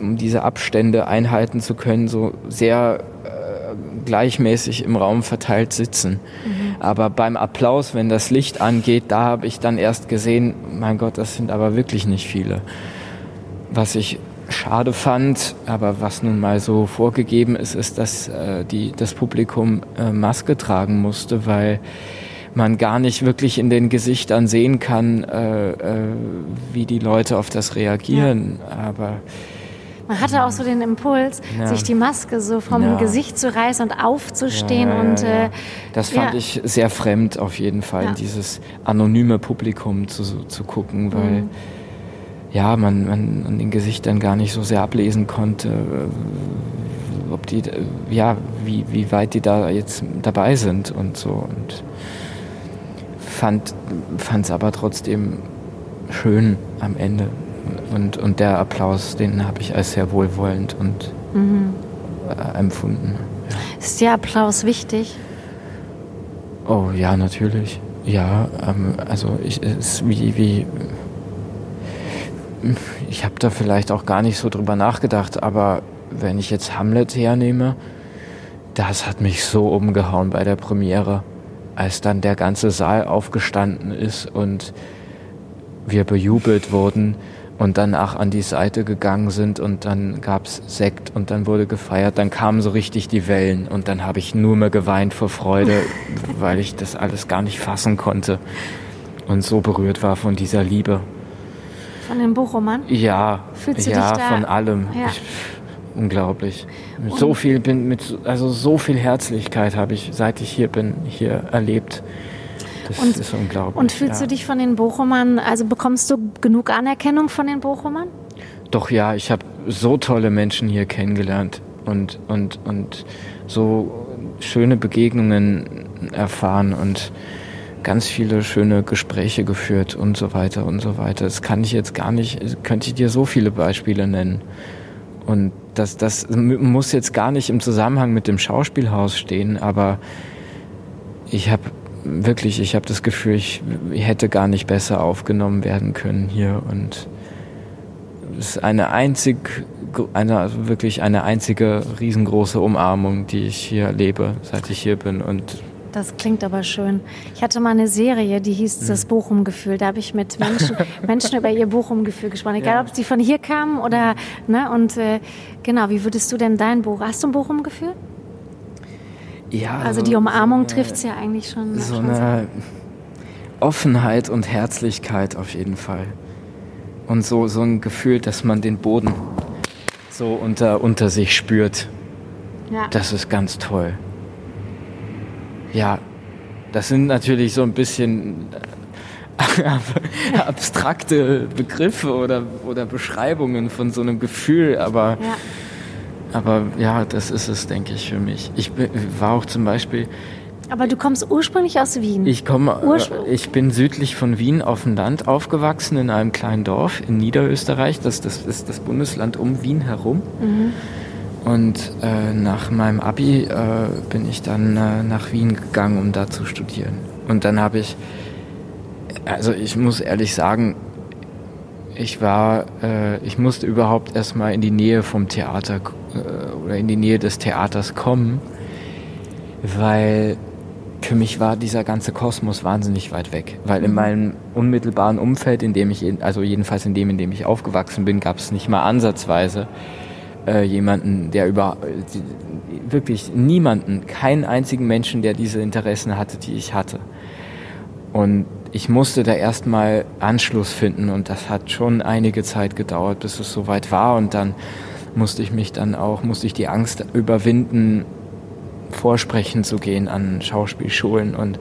um diese Abstände einhalten zu können, so sehr äh, gleichmäßig im Raum verteilt sitzen. Mhm. Aber beim Applaus, wenn das Licht angeht, da habe ich dann erst gesehen, mein Gott, das sind aber wirklich nicht viele. Was ich schade fand, aber was nun mal so vorgegeben ist, ist, dass äh, die, das Publikum äh, Maske tragen musste, weil man gar nicht wirklich in den Gesichtern sehen kann, äh, äh, wie die Leute auf das reagieren. Ja. Aber man hatte auch so den Impuls, ja. sich die Maske so vom ja. Gesicht zu reißen und aufzustehen. Ja, und, äh, das fand ich sehr fremd auf jeden Fall, dieses anonyme Publikum zu, zu gucken, weil mhm. ja, man, man an den Gesichtern gar nicht so sehr ablesen konnte, ob die, ja, wie, wie weit die da jetzt dabei sind und so. Und fand es aber trotzdem schön am Ende. Und, und der Applaus, den habe ich als sehr wohlwollend und mhm. äh, empfunden. Ja. Ist der Applaus wichtig? Oh ja, natürlich. Ja, ähm, also ich ist wie, wie ich habe da vielleicht auch gar nicht so drüber nachgedacht, aber wenn ich jetzt Hamlet hernehme, das hat mich so umgehauen bei der Premiere als dann der ganze Saal aufgestanden ist und wir bejubelt wurden und danach an die Seite gegangen sind und dann gab's Sekt und dann wurde gefeiert, dann kamen so richtig die Wellen und dann habe ich nur mehr geweint vor Freude, [laughs] weil ich das alles gar nicht fassen konnte und so berührt war von dieser Liebe. Von dem Buchroman? Ja, Fühlst du ja, dich da? von allem. Ja. Ich, unglaublich. Mit so viel bin, mit also so viel Herzlichkeit habe ich, seit ich hier bin, hier erlebt. Das und, ist unglaublich. Und fühlst ja. du dich von den Bochumern, also bekommst du genug Anerkennung von den Bochumern? Doch ja, ich habe so tolle Menschen hier kennengelernt und, und, und so schöne Begegnungen erfahren und ganz viele schöne Gespräche geführt und so weiter und so weiter. Das kann ich jetzt gar nicht, könnte ich dir so viele Beispiele nennen. Und das, das muss jetzt gar nicht im Zusammenhang mit dem Schauspielhaus stehen, aber ich habe wirklich, ich habe das Gefühl, ich hätte gar nicht besser aufgenommen werden können hier. Und es ist eine einzig, eine, also wirklich eine einzige riesengroße Umarmung, die ich hier lebe, seit ich hier bin. Und das klingt aber schön. Ich hatte mal eine Serie, die hieß mhm. das Bochum-Gefühl. Da habe ich mit Menschen, [laughs] Menschen über ihr Bochum-Gefühl gesprochen. Egal, ja. ob sie von hier kamen oder, ne, und äh, genau, wie würdest du denn dein Bochum, hast du ein Bochum-Gefühl? Ja. Also, also die Umarmung so trifft es ja eigentlich schon. So schon eine Offenheit und Herzlichkeit auf jeden Fall. Und so, so ein Gefühl, dass man den Boden so unter, unter sich spürt. Ja. Das ist ganz toll. Ja, das sind natürlich so ein bisschen äh, [laughs] abstrakte Begriffe oder, oder Beschreibungen von so einem Gefühl, aber ja. aber ja, das ist es, denke ich, für mich. Ich war auch zum Beispiel. Aber du kommst ursprünglich aus Wien. Ich komme, äh, ich bin südlich von Wien auf dem Land aufgewachsen in einem kleinen Dorf in Niederösterreich. Das, das ist das Bundesland um Wien herum. Mhm. Und äh, nach meinem Abi äh, bin ich dann äh, nach Wien gegangen, um da zu studieren. Und dann habe ich, also ich muss ehrlich sagen, ich war, äh, ich musste überhaupt erstmal in die Nähe vom Theater äh, oder in die Nähe des Theaters kommen, weil für mich war dieser ganze Kosmos wahnsinnig weit weg. Weil in mhm. meinem unmittelbaren Umfeld, in dem ich, also jedenfalls in dem, in dem ich aufgewachsen bin, gab es nicht mal ansatzweise äh, jemanden, der über äh, wirklich niemanden, keinen einzigen Menschen, der diese Interessen hatte, die ich hatte. Und ich musste da erstmal Anschluss finden und das hat schon einige Zeit gedauert, bis es soweit war und dann musste ich mich dann auch, musste ich die Angst überwinden, vorsprechen zu gehen an Schauspielschulen und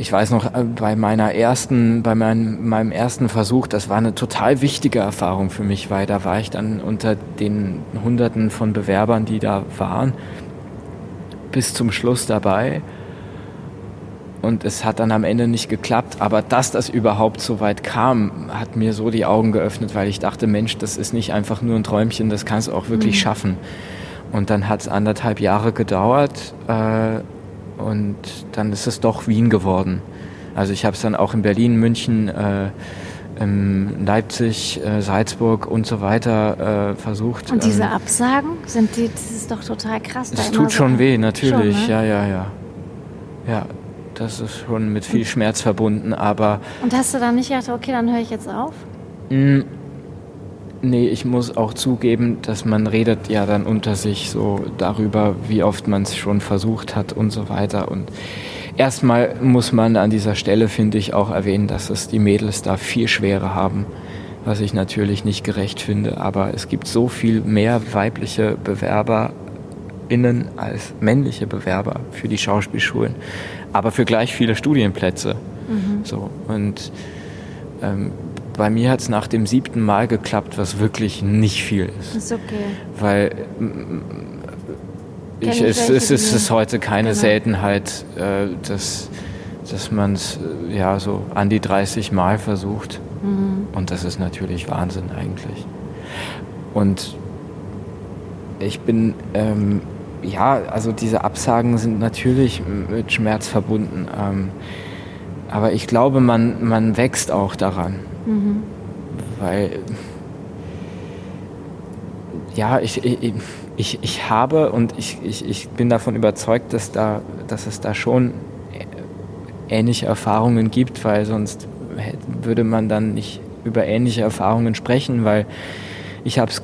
ich weiß noch, äh, bei meiner ersten, bei meinem, meinem ersten Versuch, das war eine total wichtige Erfahrung für mich, weil da war ich dann unter den Hunderten von Bewerbern, die da waren, bis zum Schluss dabei. Und es hat dann am Ende nicht geklappt. Aber dass das überhaupt so weit kam, hat mir so die Augen geöffnet, weil ich dachte, Mensch, das ist nicht einfach nur ein Träumchen, das kannst du auch wirklich mhm. schaffen. Und dann hat es anderthalb Jahre gedauert. Äh, und dann ist es doch Wien geworden. Also ich habe es dann auch in Berlin, München, äh, Leipzig, äh, Salzburg und so weiter äh, versucht. Und diese ähm, Absagen, sind die, das ist doch total krass. Das tut schon so weh, natürlich, schon, ne? ja, ja, ja. Ja, das ist schon mit viel Schmerz verbunden, aber... Und hast du dann nicht gedacht, okay, dann höre ich jetzt auf? Nee, ich muss auch zugeben, dass man redet ja dann unter sich so darüber, wie oft man es schon versucht hat und so weiter. Und erstmal muss man an dieser Stelle, finde ich, auch erwähnen, dass es die Mädels da viel schwerer haben, was ich natürlich nicht gerecht finde. Aber es gibt so viel mehr weibliche BewerberInnen als männliche Bewerber für die Schauspielschulen, aber für gleich viele Studienplätze. Mhm. So und ähm, bei mir hat es nach dem siebten Mal geklappt, was wirklich nicht viel ist. Ist okay. Weil ich, es, es, es ist heute keine genau. Seltenheit, äh, dass, dass man es äh, ja so an die 30 Mal versucht. Mhm. Und das ist natürlich Wahnsinn eigentlich. Und ich bin, ähm, ja, also diese Absagen sind natürlich mit Schmerz verbunden. Ähm, aber ich glaube, man, man wächst auch daran. Mhm. Weil, ja, ich, ich, ich, ich habe und ich, ich, ich bin davon überzeugt, dass, da, dass es da schon ähnliche Erfahrungen gibt, weil sonst würde man dann nicht über ähnliche Erfahrungen sprechen, weil ich habe es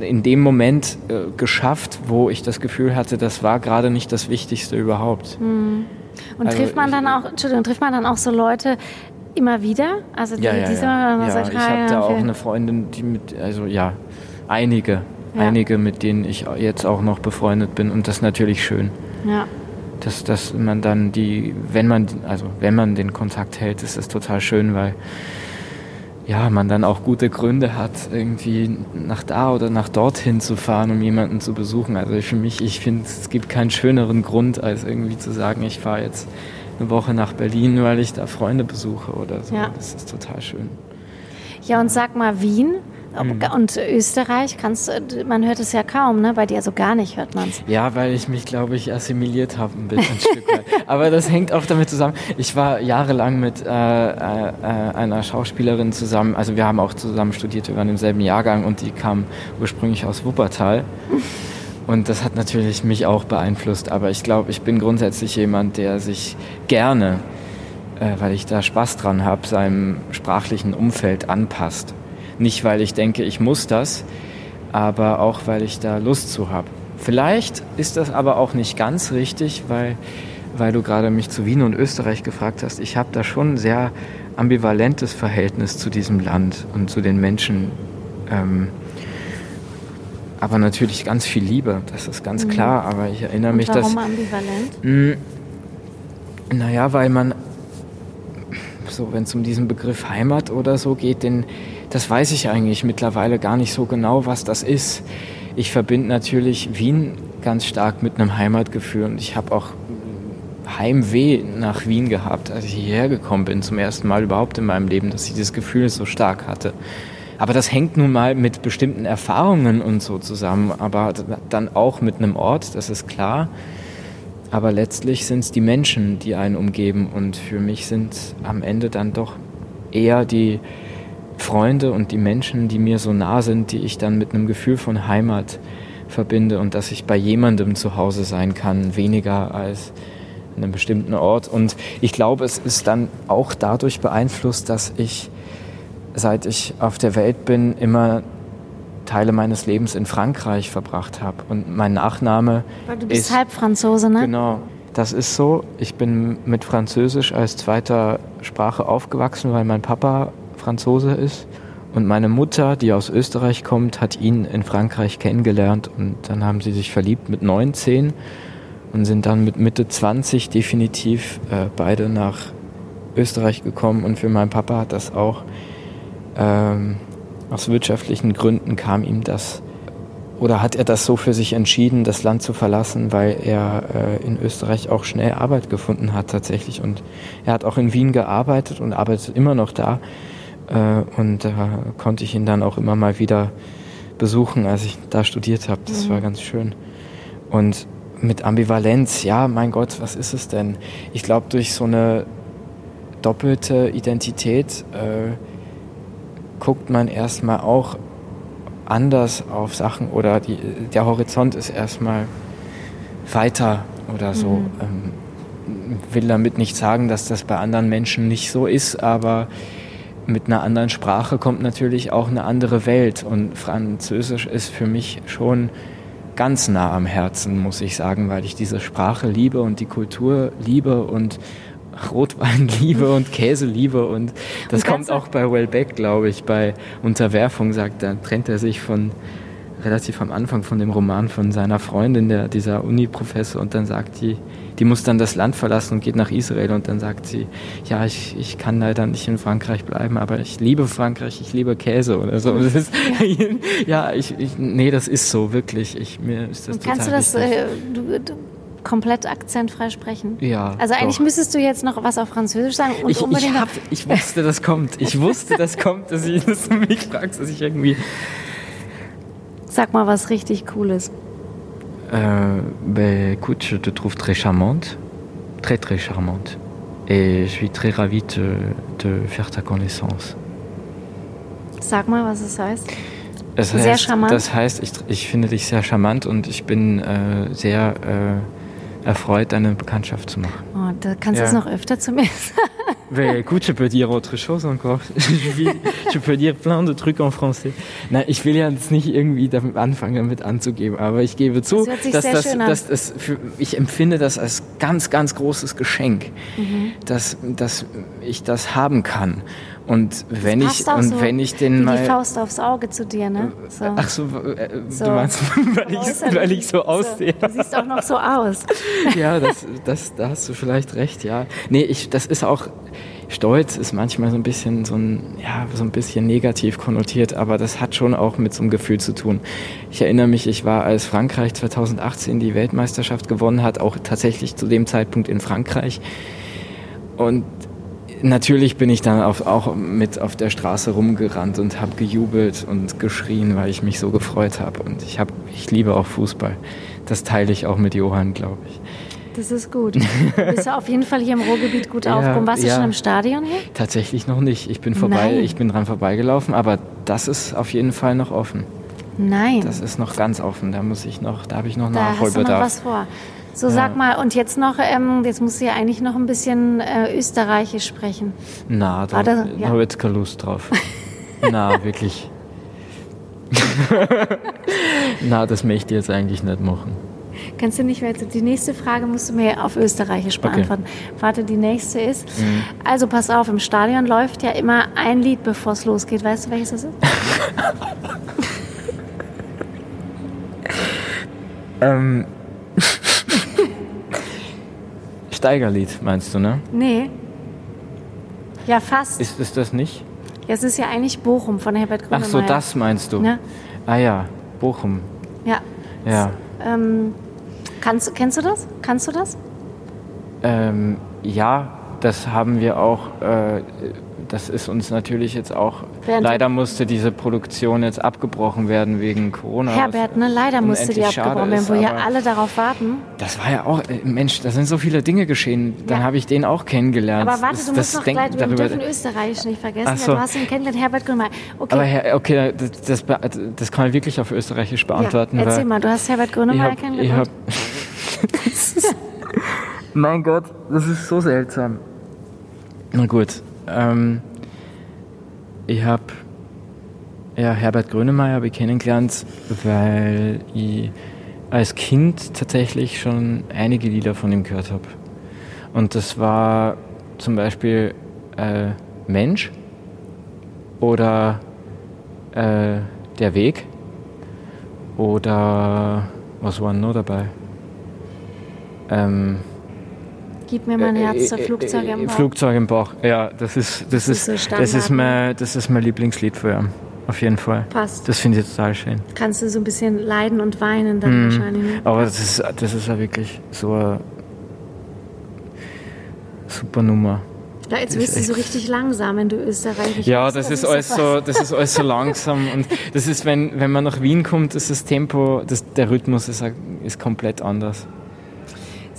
in dem Moment äh, geschafft, wo ich das Gefühl hatte, das war gerade nicht das Wichtigste überhaupt. Mhm. Und also trifft man dann auch, Entschuldigung, trifft man dann auch so Leute, Immer wieder? Also die, ja, ja, diese ja. ja sagt, ich habe da auch eine Freundin, die mit, also ja, einige, einige, mit denen ich jetzt auch noch befreundet bin und das ist natürlich schön. Ja. dass, dass man dann die, wenn man, also wenn man den Kontakt hält, ist das total schön, weil ja, man dann auch gute Gründe hat, irgendwie nach da oder nach dorthin zu fahren, um jemanden zu besuchen. Also für mich, ich finde, es gibt keinen schöneren Grund, als irgendwie zu sagen, ich fahre jetzt eine Woche nach Berlin, weil ich da Freunde besuche oder so. Ja. Das ist total schön. Ja, und sag mal, Wien, Mhm. Und Österreich, kannst man hört es ja kaum, ne? Bei dir so gar nicht hört man es. Ja, weil ich mich, glaube ich, assimiliert habe ein bisschen ein Stück weit. [laughs] Aber das hängt auch damit zusammen. Ich war jahrelang mit äh, äh, einer Schauspielerin zusammen, also wir haben auch zusammen studiert, wir waren im selben Jahrgang und die kam ursprünglich aus Wuppertal. [laughs] Und das hat natürlich mich auch beeinflusst. Aber ich glaube, ich bin grundsätzlich jemand, der sich gerne, äh, weil ich da Spaß dran habe, seinem sprachlichen Umfeld anpasst. Nicht, weil ich denke, ich muss das, aber auch, weil ich da Lust zu habe. Vielleicht ist das aber auch nicht ganz richtig, weil, weil du gerade mich zu Wien und Österreich gefragt hast. Ich habe da schon ein sehr ambivalentes Verhältnis zu diesem Land und zu den Menschen. Ähm, aber natürlich ganz viel Liebe, das ist ganz mhm. klar. Aber ich erinnere und mich, warum dass. Warum ambivalent? Mh, hm, naja, weil man, so wenn es um diesen Begriff Heimat oder so geht, den, das weiß ich eigentlich mittlerweile gar nicht so genau, was das ist. Ich verbinde natürlich Wien ganz stark mit einem Heimatgefühl und ich habe auch Heimweh nach Wien gehabt, als ich hierher gekommen bin, zum ersten Mal überhaupt in meinem Leben, dass ich dieses Gefühl so stark hatte. Aber das hängt nun mal mit bestimmten Erfahrungen und so zusammen, aber dann auch mit einem Ort, das ist klar. Aber letztlich sind es die Menschen, die einen umgeben und für mich sind am Ende dann doch eher die Freunde und die Menschen, die mir so nah sind, die ich dann mit einem Gefühl von Heimat verbinde und dass ich bei jemandem zu Hause sein kann, weniger als an einem bestimmten Ort. Und ich glaube, es ist dann auch dadurch beeinflusst, dass ich, seit ich auf der Welt bin, immer Teile meines Lebens in Frankreich verbracht habe. Und mein Nachname. Weil du bist ist, halb Franzose, ne? Genau. Das ist so. Ich bin mit Französisch als zweiter Sprache aufgewachsen, weil mein Papa Franzose ist. Und meine Mutter, die aus Österreich kommt, hat ihn in Frankreich kennengelernt und dann haben sie sich verliebt mit 19 und sind dann mit Mitte 20 definitiv äh, beide nach Österreich gekommen. Und für meinen Papa hat das auch ähm, aus wirtschaftlichen Gründen kam ihm das oder hat er das so für sich entschieden, das Land zu verlassen, weil er äh, in Österreich auch schnell Arbeit gefunden hat tatsächlich. Und er hat auch in Wien gearbeitet und arbeitet immer noch da. Äh, und da konnte ich ihn dann auch immer mal wieder besuchen, als ich da studiert habe. Das mhm. war ganz schön. Und mit Ambivalenz, ja, mein Gott, was ist es denn? Ich glaube, durch so eine doppelte Identität äh, guckt man erstmal auch anders auf Sachen oder die, der Horizont ist erstmal weiter oder so. Mhm. Ähm, will damit nicht sagen, dass das bei anderen Menschen nicht so ist, aber mit einer anderen Sprache kommt natürlich auch eine andere Welt. Und Französisch ist für mich schon ganz nah am Herzen, muss ich sagen, weil ich diese Sprache liebe und die Kultur liebe und Rotwein liebe und Käse liebe. Und das und kommt auch bei Wellbeck, glaube ich, bei Unterwerfung, sagt, da trennt er sich von relativ am Anfang von dem Roman von seiner Freundin, der, dieser Uni-Professor, und dann sagt die, die muss dann das Land verlassen und geht nach Israel und dann sagt sie, ja, ich, ich kann leider nicht in Frankreich bleiben, aber ich liebe Frankreich, ich liebe Käse oder so. Ist, [laughs] ja, ich, ich, nee, das ist so, wirklich. Ich, mir ist das Kannst du das äh, du, du, komplett akzentfrei sprechen? Ja. Also eigentlich doch. müsstest du jetzt noch was auf Französisch sagen und ich, unbedingt. Ich, hab, ich wusste, das kommt. Ich wusste, das kommt, dass, ich, dass du mich fragst, dass ich irgendwie. Sag mal was richtig Cooles. Euh, ben, écoute, je te trouve très charmante, très très charmante. Et je suis très ravi de, de faire ta connaissance. Sag mal, was es heißt. Es sehr heißt, charmant. Das heißt, ich, ich finde dich sehr charmant und ich bin äh, sehr äh, erfreut, deine Bekanntschaft zu machen. Oh, da kannst du es noch öfter zu mir [laughs] sagen. Mais écoute, je peux dire autre chose encore. [laughs] je peux dire plein de trucs en français. Na, ich will ja jetzt nicht irgendwie damit anfangen, damit anzugeben, aber ich gebe zu, das dass, das, dass das für, ich empfinde das als ganz, ganz großes Geschenk, mhm. dass, dass ich das haben kann. Und wenn ich und so wenn ich den mal die Faust aufs Auge zu dir, ne? So. Ach so, äh, So. du meinst, [laughs] weil ich, weil ich so aussehe. Du siehst auch noch so aus. [laughs] Ja, das, das, da hast du vielleicht recht, ja. Nee, ich, das ist auch, Stolz ist manchmal so ein bisschen so ein, ja, so ein bisschen negativ konnotiert, aber das hat schon auch mit so einem Gefühl zu tun. Ich erinnere mich, ich war, als Frankreich 2018 die Weltmeisterschaft gewonnen hat, auch tatsächlich zu dem Zeitpunkt in Frankreich. Und natürlich bin ich dann auf, auch mit auf der Straße rumgerannt und habe gejubelt und geschrien, weil ich mich so gefreut habe. Und ich, hab, ich liebe auch Fußball. Das teile ich auch mit Johann, glaube ich. Das ist gut. Du bist auf jeden Fall hier im Ruhrgebiet gut [laughs] Ja, aufgehoben. Warst du ja. schon im Stadion hier? Tatsächlich noch nicht. Ich bin vorbei, Nein. ich bin dran vorbeigelaufen, aber das ist auf jeden Fall noch offen. Nein. Das ist noch ganz offen. Da muss ich noch, da habe ich noch da hast du noch Nachholbedarf. was vor. So, sag mal, und jetzt noch, ähm, jetzt musst du ja eigentlich noch ein bisschen äh, Österreichisch sprechen. Na, da, ja. habe ich jetzt keine Lust drauf. [laughs] Na, wirklich. [laughs] Na, das möchte ich jetzt eigentlich nicht machen. Kannst du nicht mehr, die nächste Frage musst du mir auf Österreichisch Okay. Mhm. beantworten. Warte, die nächste ist, also pass auf, im Stadion läuft ja immer ein Lied, bevor es losgeht. Weißt du, welches das ist? [laughs] Ähm. Steigerlied, meinst du, ne? Nee. Ja, fast. Ist es das nicht? ja, es ist ja eigentlich Bochum von Herbert Ach Grönemeyer. so, das meinst du. Ne? Ah ja, Bochum. Ja. Ja. Ähm, kannst, kennst du das? Kannst du das? Ähm, ja, das haben wir auch. Äh, das ist uns natürlich jetzt auch. Während- leider musste diese Produktion jetzt abgebrochen werden wegen Corona. Herbert, ne? Leider musste die abgebrochen werden, ist, wo ja aber- alle darauf warten. Das war ja auch, äh, Mensch, da sind so viele Dinge geschehen. Dann Ja. habe ich den auch kennengelernt. Aber warte, Das- du das musst noch denk- gleich, wir darüber- dürfen Österreich nicht vergessen. So. Ja, du hast ihn kennengelernt, Herbert Grönemeyer. Okay, Aber Herr, okay, das, das, das kann man wirklich auf Österreichisch beantworten. ja, erzähl mal, du hast Herbert Grönemeyer hab, ich kennengelernt? hab, Das [laughs] mein Gott, das ist so seltsam. Na gut, ähm, ich habe ja, Herbert Grönemeyer habe ich kennengelernt, weil ich als Kind tatsächlich schon einige Lieder von ihm gehört habe. Und das war zum Beispiel äh, Mensch oder äh, Der Weg oder was war noch dabei? Ähm, Gib mir mein Herz, der äh, Flugzeug äh, im Bauch. Flugzeug im Bauch, ja, das ist, das, Das ist ist, so das ist, mein, das ist mein Lieblingslied für ihn. Auf jeden Fall. Passt. Das finde ich total schön. Kannst du so ein bisschen leiden und weinen dann Mhm. wahrscheinlich. Ne? Aber das ist, das ist ja wirklich so eine super Nummer. Ja, jetzt wirst du so richtig langsam, wenn du Österreichisch Ja, weißt. das ist alles so, das ist alles so langsam und das ist, wenn, wenn man nach Wien kommt, ist das Tempo, das, der Rhythmus ist, ist komplett anders.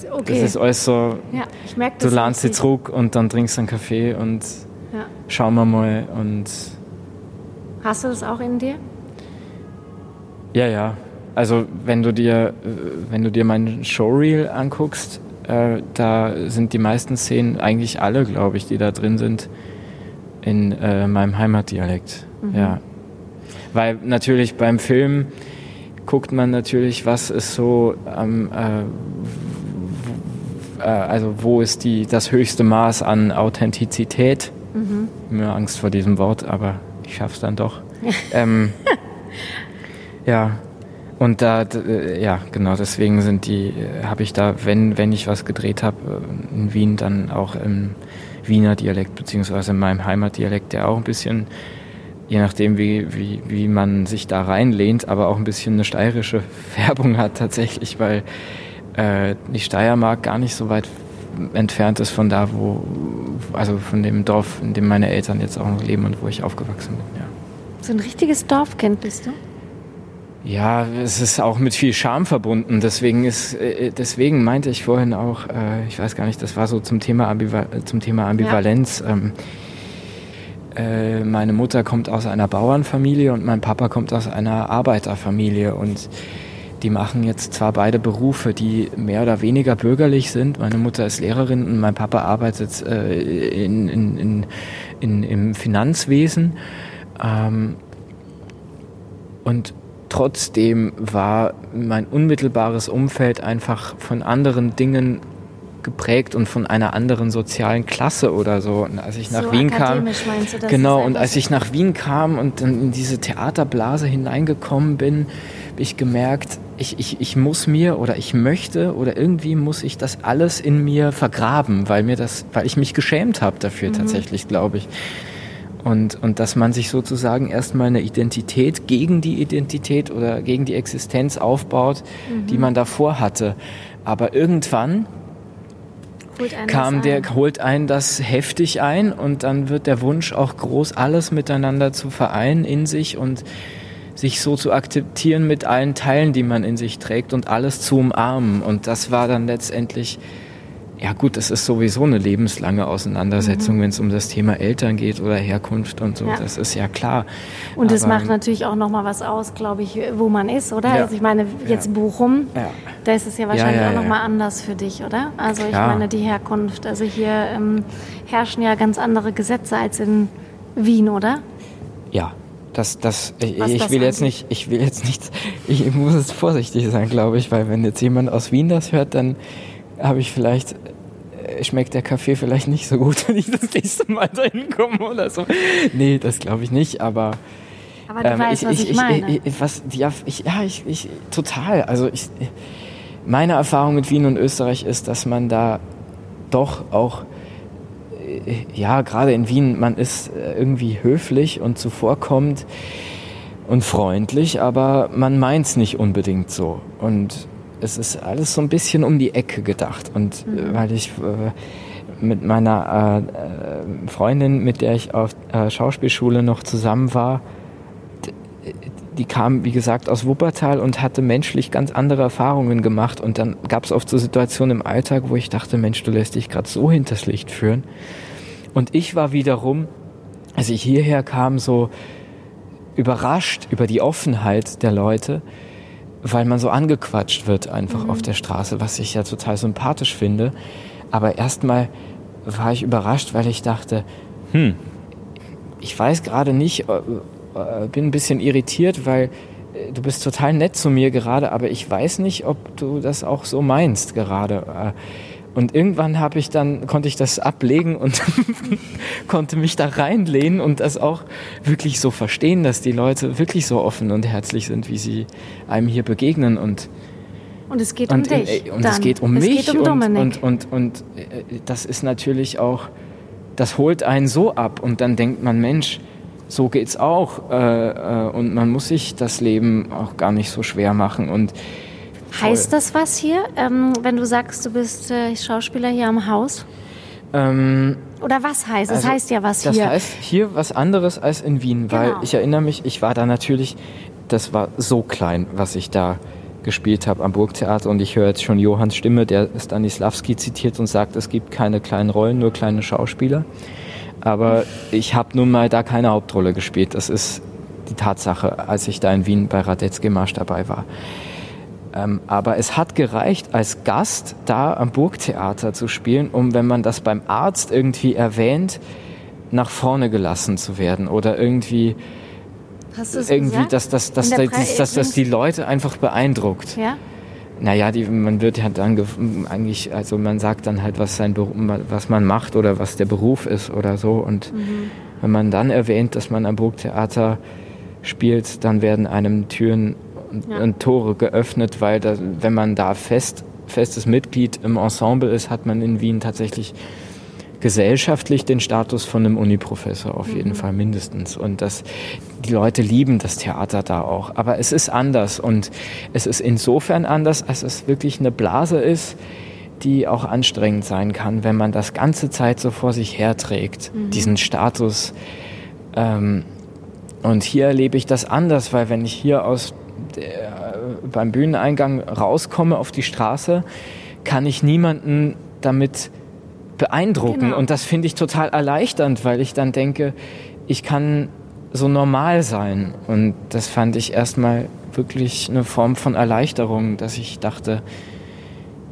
Das Okay. ist alles so, ja, ich merke du das. lernst sie richtig. zurück und dann trinkst du einen Kaffee und Ja. schauen wir mal und Hast du das auch in dir? ja, ja. Also wenn du dir, wenn du dir mein Showreel anguckst, äh, da sind die meisten Szenen, eigentlich alle, glaube ich, die da drin sind, in äh, meinem Heimatdialekt. Ja. Weil natürlich beim Film guckt man natürlich, was ist so am, äh, äh, also wo ist die, das höchste Maß an Authentizität? Mir Angst vor diesem Wort, aber ich schaff's dann doch. [laughs] ähm, ja, und da, äh, ja, genau, deswegen sind die, äh, habe ich da, wenn, wenn ich was gedreht habe in Wien, dann auch im Wiener Dialekt, beziehungsweise in meinem Heimatdialekt, der auch ein bisschen, je nachdem, wie, wie, wie man sich da reinlehnt, aber auch ein bisschen eine steirische [laughs] Färbung hat tatsächlich, weil äh, die Steiermark gar nicht so weit entfernt ist von da, wo, also von dem Dorf, in dem meine Eltern jetzt auch noch leben und wo ich aufgewachsen bin, ja. So ein richtiges Dorfkind bist du? Ja, es ist auch mit viel Scham verbunden. Deswegen ist, äh, deswegen meinte ich vorhin auch, äh, ich weiß gar nicht, das war so zum Thema, Ambiva äh, zum Thema Ambivalenz. Ähm, äh, meine Mutter kommt aus einer Bauernfamilie und mein Papa kommt aus einer Arbeiterfamilie und die machen jetzt zwar beide Berufe, die mehr oder weniger bürgerlich sind. Meine Mutter ist Lehrerin und mein Papa arbeitet äh, in, in, in, in, im Finanzwesen. Ähm, und trotzdem war mein unmittelbares Umfeld einfach von anderen Dingen geprägt und von einer anderen sozialen Klasse oder so. Und als ich nach so Wien kam, du, genau, und als ich nach Wien kam und dann in diese Theaterblase hineingekommen bin, habe ich gemerkt, ich, ich, ich muss mir oder ich möchte oder irgendwie muss ich das alles in mir vergraben, weil mir das, weil ich mich geschämt habe dafür Mhm. tatsächlich, glaube ich. Und, und dass man sich sozusagen erstmal eine Identität gegen die Identität oder gegen die Existenz aufbaut, Mhm. die man davor hatte. Aber irgendwann holt einen kam der, ein. holt einen das heftig ein und dann wird der Wunsch auch groß, alles miteinander zu vereinen in sich und sich so zu akzeptieren mit allen Teilen, die man in sich trägt und alles zu umarmen. Und das war dann letztendlich, ja gut, das ist sowieso eine lebenslange Auseinandersetzung, wenn es um das Thema Eltern geht oder Herkunft und so. Mhm. Ja. Das ist ja klar. Und es macht natürlich auch nochmal was aus, glaube ich, wo man ist, oder? Ja. Also ich meine, jetzt Ja. Bochum, da ist es ja wahrscheinlich ja, auch ja. nochmal anders für dich, oder? Also ich meine, die Herkunft, also hier ähm, herrschen ja ganz andere Gesetze als in Wien, oder? Ja, das, das, ich, das will jetzt angeht. nicht, ich will jetzt nicht, ich muss jetzt vorsichtig sein, glaube ich, weil wenn jetzt jemand aus Wien das hört, dann habe ich vielleicht, schmeckt der Kaffee vielleicht nicht so gut, [laughs] wenn ich das nächste Mal da hinkomme oder so. Nee, das glaube ich nicht, aber Aber du ähm, weißt, was ich, meine. Ich, ich, was, ja, ich, ja, ich, ich, total. Also ich, meine Erfahrung mit Wien und Österreich ist, dass man da doch auch, äh, ja, gerade in Wien, man ist äh, irgendwie höflich und zuvorkommend und freundlich, aber man meint's nicht unbedingt so. Und es ist alles so ein bisschen um die Ecke gedacht. Und äh, weil ich äh, mit meiner äh, äh, Freundin, mit der ich auf äh, Schauspielschule noch zusammen war, die kam, wie gesagt, aus Wuppertal und hatte menschlich ganz andere Erfahrungen gemacht. Und dann gab es oft so Situationen im Alltag, wo ich dachte, Mensch, du lässt dich gerade so hinters Licht führen. Und ich war wiederum, als ich hierher kam, so überrascht über die Offenheit der Leute, weil man so angequatscht wird einfach auf der Straße, was ich ja total sympathisch finde. Aber erstmal war ich überrascht, weil ich dachte, hm, ich weiß gerade nicht, äh, äh, bin ein bisschen irritiert, weil äh, du bist total nett zu mir gerade, aber ich weiß nicht, ob du das auch so meinst gerade. Und irgendwann habe ich dann konnte ich das ablegen und [laughs] konnte mich da reinlehnen und das auch wirklich so verstehen, dass die Leute wirklich so offen und herzlich sind, wie sie einem hier begegnen und und es geht um und, in- dich. äh, und dann. es geht um es mich geht um und, und, und, und äh, das ist natürlich auch, das holt einen so ab und dann denkt man, Mensch, so geht's auch äh, und man muss sich das Leben auch gar nicht so schwer machen und heißt das was hier, ähm, wenn du sagst, du bist äh, Schauspieler hier am Haus? ähm, Oder was heißt? Es Also, heißt ja was das hier. heißt hier was anderes als in Wien, weil Genau. ich erinnere mich, ich war da natürlich, das war so klein, was ich da gespielt habe am Burgtheater und ich höre jetzt schon Johanns Stimme, der Stanislavski zitiert und sagt, es gibt keine kleinen Rollen, nur kleine Schauspieler. Aber ich habe nun mal da keine Hauptrolle gespielt. Das ist die Tatsache, als ich da in Wien bei Radetzky Marsch dabei war. Ähm, aber es hat gereicht, als Gast da am Burgtheater zu spielen, um, wenn man das beim Arzt irgendwie erwähnt, nach vorne gelassen zu werden oder irgendwie, irgendwie, gesagt? dass, dass, dass, dass, Pre- dass, dass die Leute einfach beeindruckt. Ja? Naja, die, man wird ja dann eigentlich, also man sagt dann halt, was, sein Beruf, was man macht oder was der Beruf ist oder so. Und Mhm. wenn man dann erwähnt, dass man am Burgtheater spielt, dann werden einem Türen und, Ja. und Tore geöffnet, weil da, wenn man da fest, festes Mitglied im Ensemble ist, hat man in Wien tatsächlich gesellschaftlich den Status von einem Uniprofessor auf jeden Fall mindestens. Und das die Leute lieben das Theater da auch. Aber es ist anders und es ist insofern anders als es wirklich eine Blase ist die auch anstrengend sein kann wenn man das ganze Zeit so vor sich herträgt diesen Status. Ähm, und hier erlebe ich das anders weil wenn ich hier aus beim Bühneneingang rauskomme auf die Straße kann ich niemanden damit beeindrucken. Genau. Und das finde ich total erleichternd, weil ich dann denke, ich kann so normal sein. Und das fand ich erstmal wirklich eine Form von Erleichterung, dass ich dachte,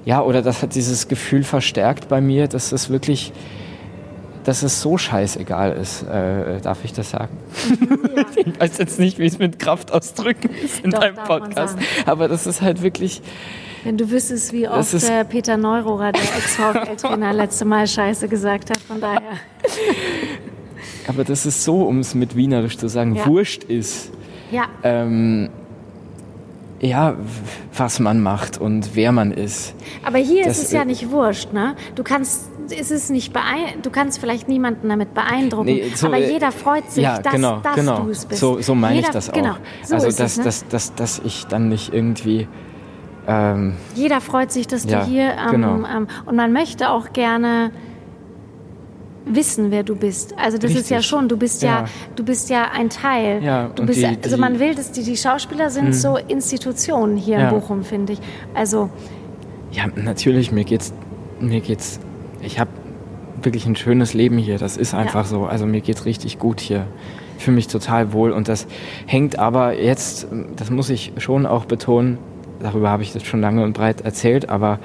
ja, oder das hat dieses Gefühl verstärkt bei mir, dass es wirklich, dass es so scheißegal ist. Äh, darf ich das sagen? [laughs] ich weiß jetzt nicht, wie es mit Kraft ausdrücken ist in Doch, deinem Podcast. Aber das ist halt wirklich, Wenn du wüsstest, wie oft ist- äh, Peter Neurohrer, der Ex-VfL-Trainer, letzte Mal Scheiße gesagt hat, von daher. [laughs] Aber das ist so, um es mit Wienerisch zu sagen, Ja. wurscht ist, Ja, ähm, ja, was man macht und wer man ist. aber hier Das, ist es ja nicht wurscht, ne? Du kannst, es ist nicht beein du kannst vielleicht niemanden damit beeindrucken, Nee, so, aber äh, jeder freut sich, ja, dass, genau, dass genau. du es bist. So, so meine ich Jeder- das auch. Genau, so also, dass, es, ne? dass, dass, dass ich dann nicht irgendwie. Ähm, Jeder freut sich, dass Ja, du hier ähm, genau. ähm, und man möchte auch gerne wissen, wer du bist. Also das ist ja Richtig. schon, du bist ja, Ja. du bist ja ein Teil. Ja, du bist die- ja, also man will, dass die, die Schauspieler sind so Institutionen hier Ja. in Bochum, finde ich. Also ja, natürlich, mir geht's. Mir geht's. Ich habe wirklich ein schönes Leben hier. Das ist einfach so. Also mir geht's richtig gut hier. Ich fühle mich total wohl und das hängt aber jetzt, das muss ich schon auch betonen, darüber habe ich das schon lange und breit erzählt, aber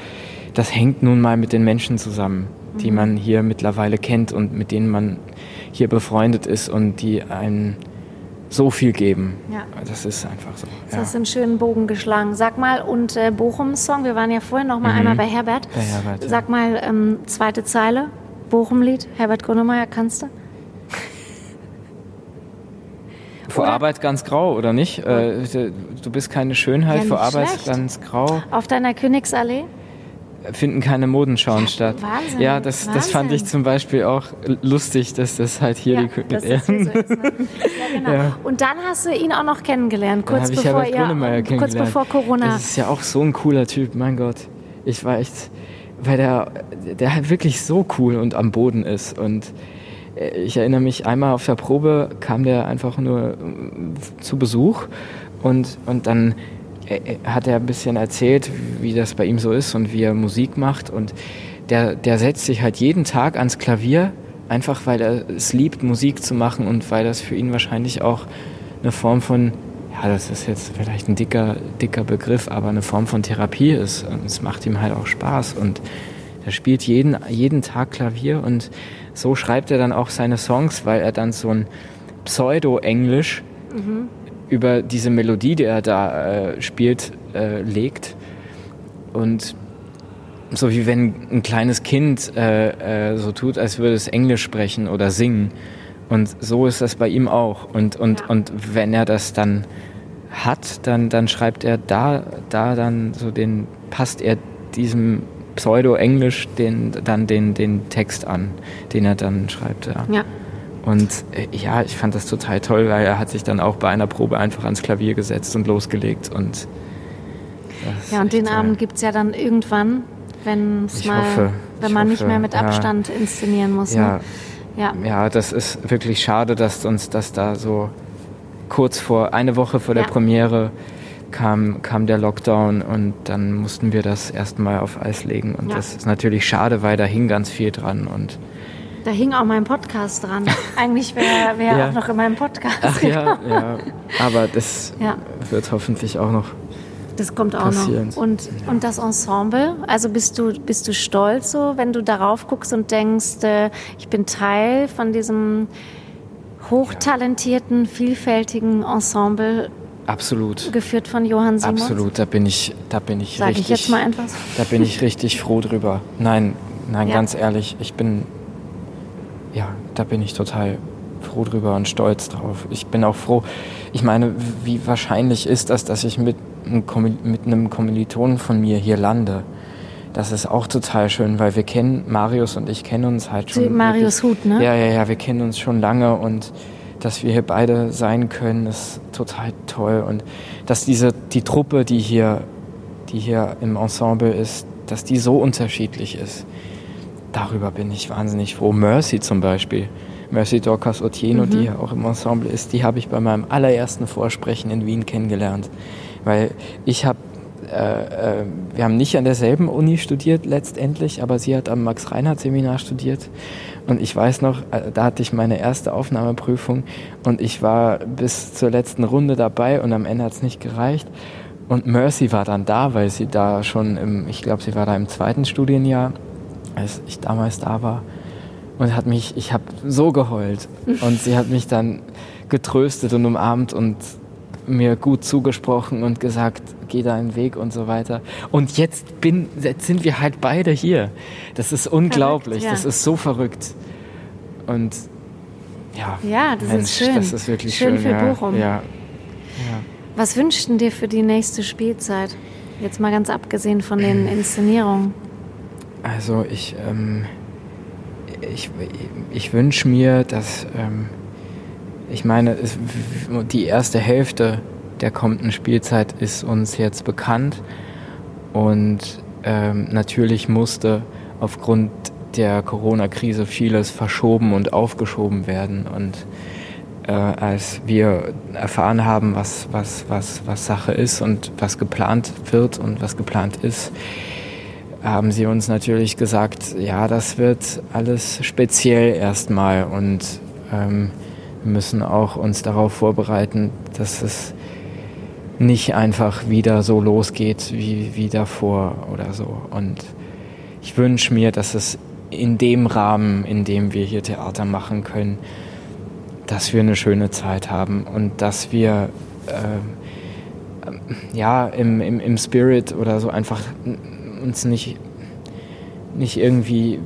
das hängt nun mal mit den Menschen zusammen, die Mhm. man hier mittlerweile kennt und mit denen man hier befreundet ist und die einen so viel geben. Ja. Das ist einfach so. das hast du einen schönen Bogen geschlagen. Sag mal, und äh, Bochum-Song, wir waren ja vorhin noch mal einmal bei Herbert. Mhm. Bei Herbert, ja. Sag mal, ähm, zweite Zeile, Bochum-Lied, Herbert Grönemeyer, kannst du? [laughs] Vor Oder- Arbeit ganz grau, oder nicht? Äh, du bist keine Schönheit, Ja, vor nicht Arbeit schlecht. ganz grau. Auf deiner Königsallee? Finden keine Modenschauen statt. Wahnsinn, Ja, das, das fand ich Wahnsinn. zum Beispiel auch lustig, dass das halt hier die dass das hier so ist, ne? [laughs] ja, genau. Ja. Und dann hast du ihn auch noch kennengelernt, kurz ich bevor Grönemeyer ihr, kurz bevor Corona. Das ist ja auch so ein cooler Typ, mein Gott. Ich war echt, weil der, der halt wirklich so cool und am Boden ist. Und äh, ich erinnere mich, einmal auf der Probe kam der einfach nur äh, zu Besuch und, und dann hat er ein bisschen erzählt, wie das bei ihm so ist und wie er Musik macht. Und der, der setzt sich halt jeden Tag ans Klavier, einfach weil er es liebt, Musik zu machen und weil das für ihn wahrscheinlich auch eine Form von, ja, das ist jetzt vielleicht ein dicker, dicker Begriff, aber eine Form von Therapie ist. Und es macht ihm halt auch Spaß. Und er spielt jeden, jeden Tag Klavier und so schreibt er dann auch seine Songs, weil er dann so ein Pseudo-Englisch über diese Melodie, die er da äh, spielt, äh, legt. Und so wie wenn ein kleines Kind äh, äh, so tut, als würde es Englisch sprechen oder singen. Und so ist das bei ihm auch. Und, und, Ja. und wenn er das dann hat, dann, dann schreibt er da, da dann so den, passt er diesem Pseudo-Englisch den, dann den, den Text an, den er dann schreibt. Ja. ja. Und äh, ja, ich fand das total toll, weil er hat sich dann auch bei einer Probe einfach ans Klavier gesetzt und losgelegt. Und ja, und den Abend gibt es ja dann irgendwann, wenn es mal, hoffe, wenn man nicht hoffe, mehr mit ja. Abstand inszenieren muss. Ja, Ne? Ja. ja, das ist wirklich schade, dass uns das da so kurz vor, eine Woche vor der Ja. Premiere kam, kam der Lockdown und dann mussten wir das erstmal auf Eis legen. Und Ja. das ist natürlich schade, weil da hing ganz viel dran. Und Da hing auch mein Podcast dran. [laughs] Eigentlich wäre wär Ja. auch noch in meinem Podcast. ach ja, ja, aber das [laughs] Ja. wird hoffentlich auch noch. Das kommt auch passieren. noch. Und, und das Ensemble, also bist du, bist du stolz so, wenn du darauf guckst und denkst, äh, ich bin Teil von diesem hochtalentierten, vielfältigen Ensemble, Absolut. geführt von Johann Simons? Absolut, da bin ich, da bin ich Sag richtig. ich jetzt mal einfach. Da bin ich richtig froh drüber. Nein, nein, Ja. ganz ehrlich, ich bin, ja, da bin ich total froh drüber und stolz drauf. Ich bin auch froh. Ich meine, wie wahrscheinlich ist das, dass ich mit, einem Kommil- mit einem Kommilitonen von mir hier lande? Das ist auch total schön, weil wir kennen, Marius und ich kennen uns halt schon. Marius wirklich- Huth, ne? Ja, ja, ja, wir kennen uns schon lange und dass wir hier beide sein können, ist total toll. Und dass diese, die Truppe, die hier, die hier im Ensemble ist, dass die so unterschiedlich ist, darüber bin ich wahnsinnig froh. Mercy zum Beispiel, Mercy Dorcas Otieno, Mhm. die ja auch im Ensemble ist, die habe ich bei meinem allerersten Vorsprechen in Wien kennengelernt. Weil ich habe, äh, äh, wir haben nicht an derselben Uni studiert letztendlich, aber sie hat am Max-Reinhardt-Seminar studiert. Und ich weiß noch, äh, da hatte ich meine erste Aufnahmeprüfung und ich war bis zur letzten Runde dabei und am Ende hat es nicht gereicht. Und Mercy war dann da, weil sie da schon im, ich glaube, sie war da im zweiten Studienjahr, als ich damals da war. Und hat mich, ich habe so geheult. Und sie hat mich dann getröstet und umarmt und mir gut zugesprochen und gesagt, geh deinen Weg und so weiter. Und jetzt bin, jetzt sind wir halt beide hier. Das ist unglaublich. Verrückt, ja. Das ist so verrückt. Und ja, ja das Mensch, ist schön. Das ist wirklich schön. Schön für ja, Bochum. Ja. Was wünschst du dir für die nächste Spielzeit? Jetzt mal ganz abgesehen von den [clears throat] Inszenierungen. Also ich, ähm, ich, ich wünsche mir, dass, ähm, ich meine, es, die erste Hälfte der kommenden Spielzeit ist uns jetzt bekannt. Und ähm, natürlich musste aufgrund der Corona-Krise vieles verschoben und aufgeschoben werden. Und äh, als wir erfahren haben, was, was, was, was Sache ist und was geplant wird und was geplant ist, haben sie uns natürlich gesagt, ja, das wird alles speziell erstmal und ähm, müssen auch uns darauf vorbereiten, dass es nicht einfach wieder so losgeht wie, wie davor oder so. Und ich wünsche mir, dass es in dem Rahmen, in dem wir hier Theater machen können, dass wir eine schöne Zeit haben und dass wir äh, ja im, im, im Spirit oder so einfach uns nicht, nicht irgendwie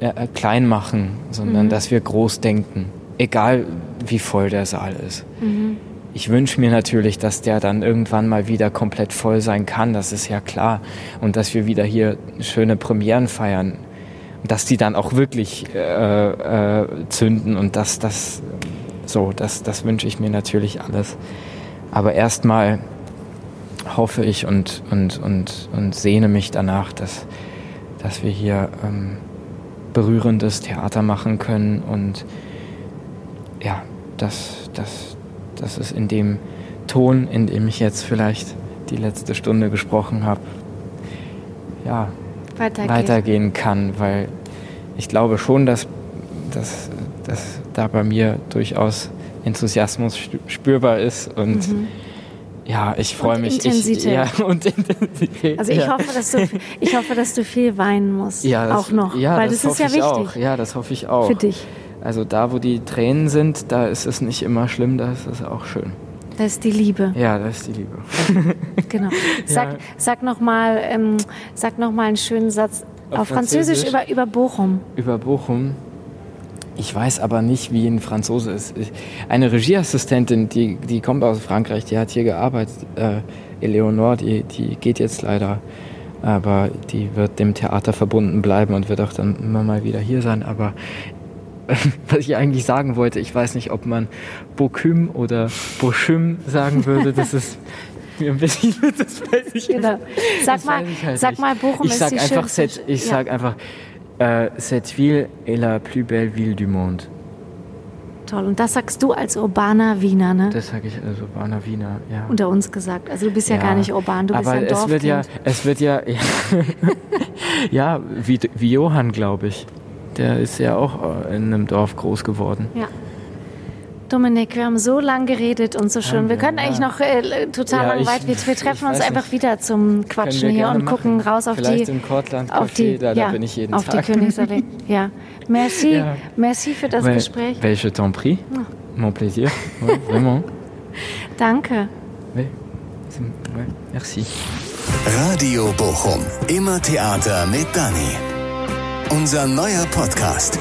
äh, klein machen, sondern mhm. dass wir groß denken, egal wie voll der Saal ist. Mhm. Ich wünsche mir natürlich, dass der dann irgendwann mal wieder komplett voll sein kann, das ist ja klar. Und dass wir wieder hier schöne Premieren feiern dass die dann auch wirklich äh, äh, zünden und das, das, so, das, das wünsche ich mir natürlich alles. Aber erstmal hoffe ich und, und, und, und sehne mich danach, dass, dass wir hier ähm, berührendes Theater machen können und ja, dass, dass, dass es in dem Ton, in dem ich jetzt vielleicht die letzte Stunde gesprochen habe, ja, weitergeht. weitergehen kann, weil ich glaube schon, dass, dass, dass da bei mir durchaus Enthusiasmus spürbar ist und mhm. Ja, ich freue mich. Intensität. Ich, ja, [laughs] und Intensität. Also ich, ja. hoffe, dass du, ich hoffe, dass du viel weinen musst. Ja, das, auch noch. Ja, weil das, das ist ja wichtig. Auch. Ja, das hoffe ich auch. Für dich. Also da, wo die Tränen sind, da ist es nicht immer schlimm, da ist es auch schön. Das ist die Liebe. Ja, das ist die Liebe. [laughs] genau. Sag, ja. sag nochmal ähm, noch einen schönen Satz auf, auf Französisch, Französisch, über, über Bochum. Über Bochum. Ich weiß aber nicht, wie ein Franzose ist. Eine Regieassistentin, die, die kommt aus Frankreich, die hat hier gearbeitet. Äh, Eleonore, die, die geht jetzt leider. Aber die wird dem Theater verbunden bleiben und wird auch dann immer mal wieder hier sein. Aber [laughs] was ich eigentlich sagen wollte, ich weiß nicht, ob man Bocum oder Bochum sagen würde. Das ist [laughs] mir ein bisschen, das weiß ich genau. Sag, mal, halt sag mal, Bochum ich ist sag die einfach schönste... Cette, ich ja. sag einfach, äh, cette ville est la plus belle ville du monde. Toll. Und das sagst du als urbaner Wiener, ne? Das sage ich als urbaner Wiener, ja. Unter uns gesagt. Also du bist ja, ja gar nicht urban, du bist aber ein es wird ja, es wird ja, ja, [laughs] ja wie, wie Johann, glaube ich. Der ist ja auch äh, in einem Dorf groß geworden. Ja. Dominik, wir haben so lange geredet und so schön. Wir können eigentlich noch äh, total ja, lang weit. Wir, wir treffen uns einfach nicht. wieder zum Quatschen hier und gucken machen. raus auf Vielleicht die. im auf die, da, ja, da bin ich jeden auf Tag. die Königsallee. Ja. Merci, ja. merci für das ouais, Gespräch. Welche t'en prie. Oh. Mon plaisir. Ouais, [laughs] vraiment. Danke. Ouais. Ouais, merci. Radio Bochum. Immer Theater mit Dani. Unser neuer Podcast.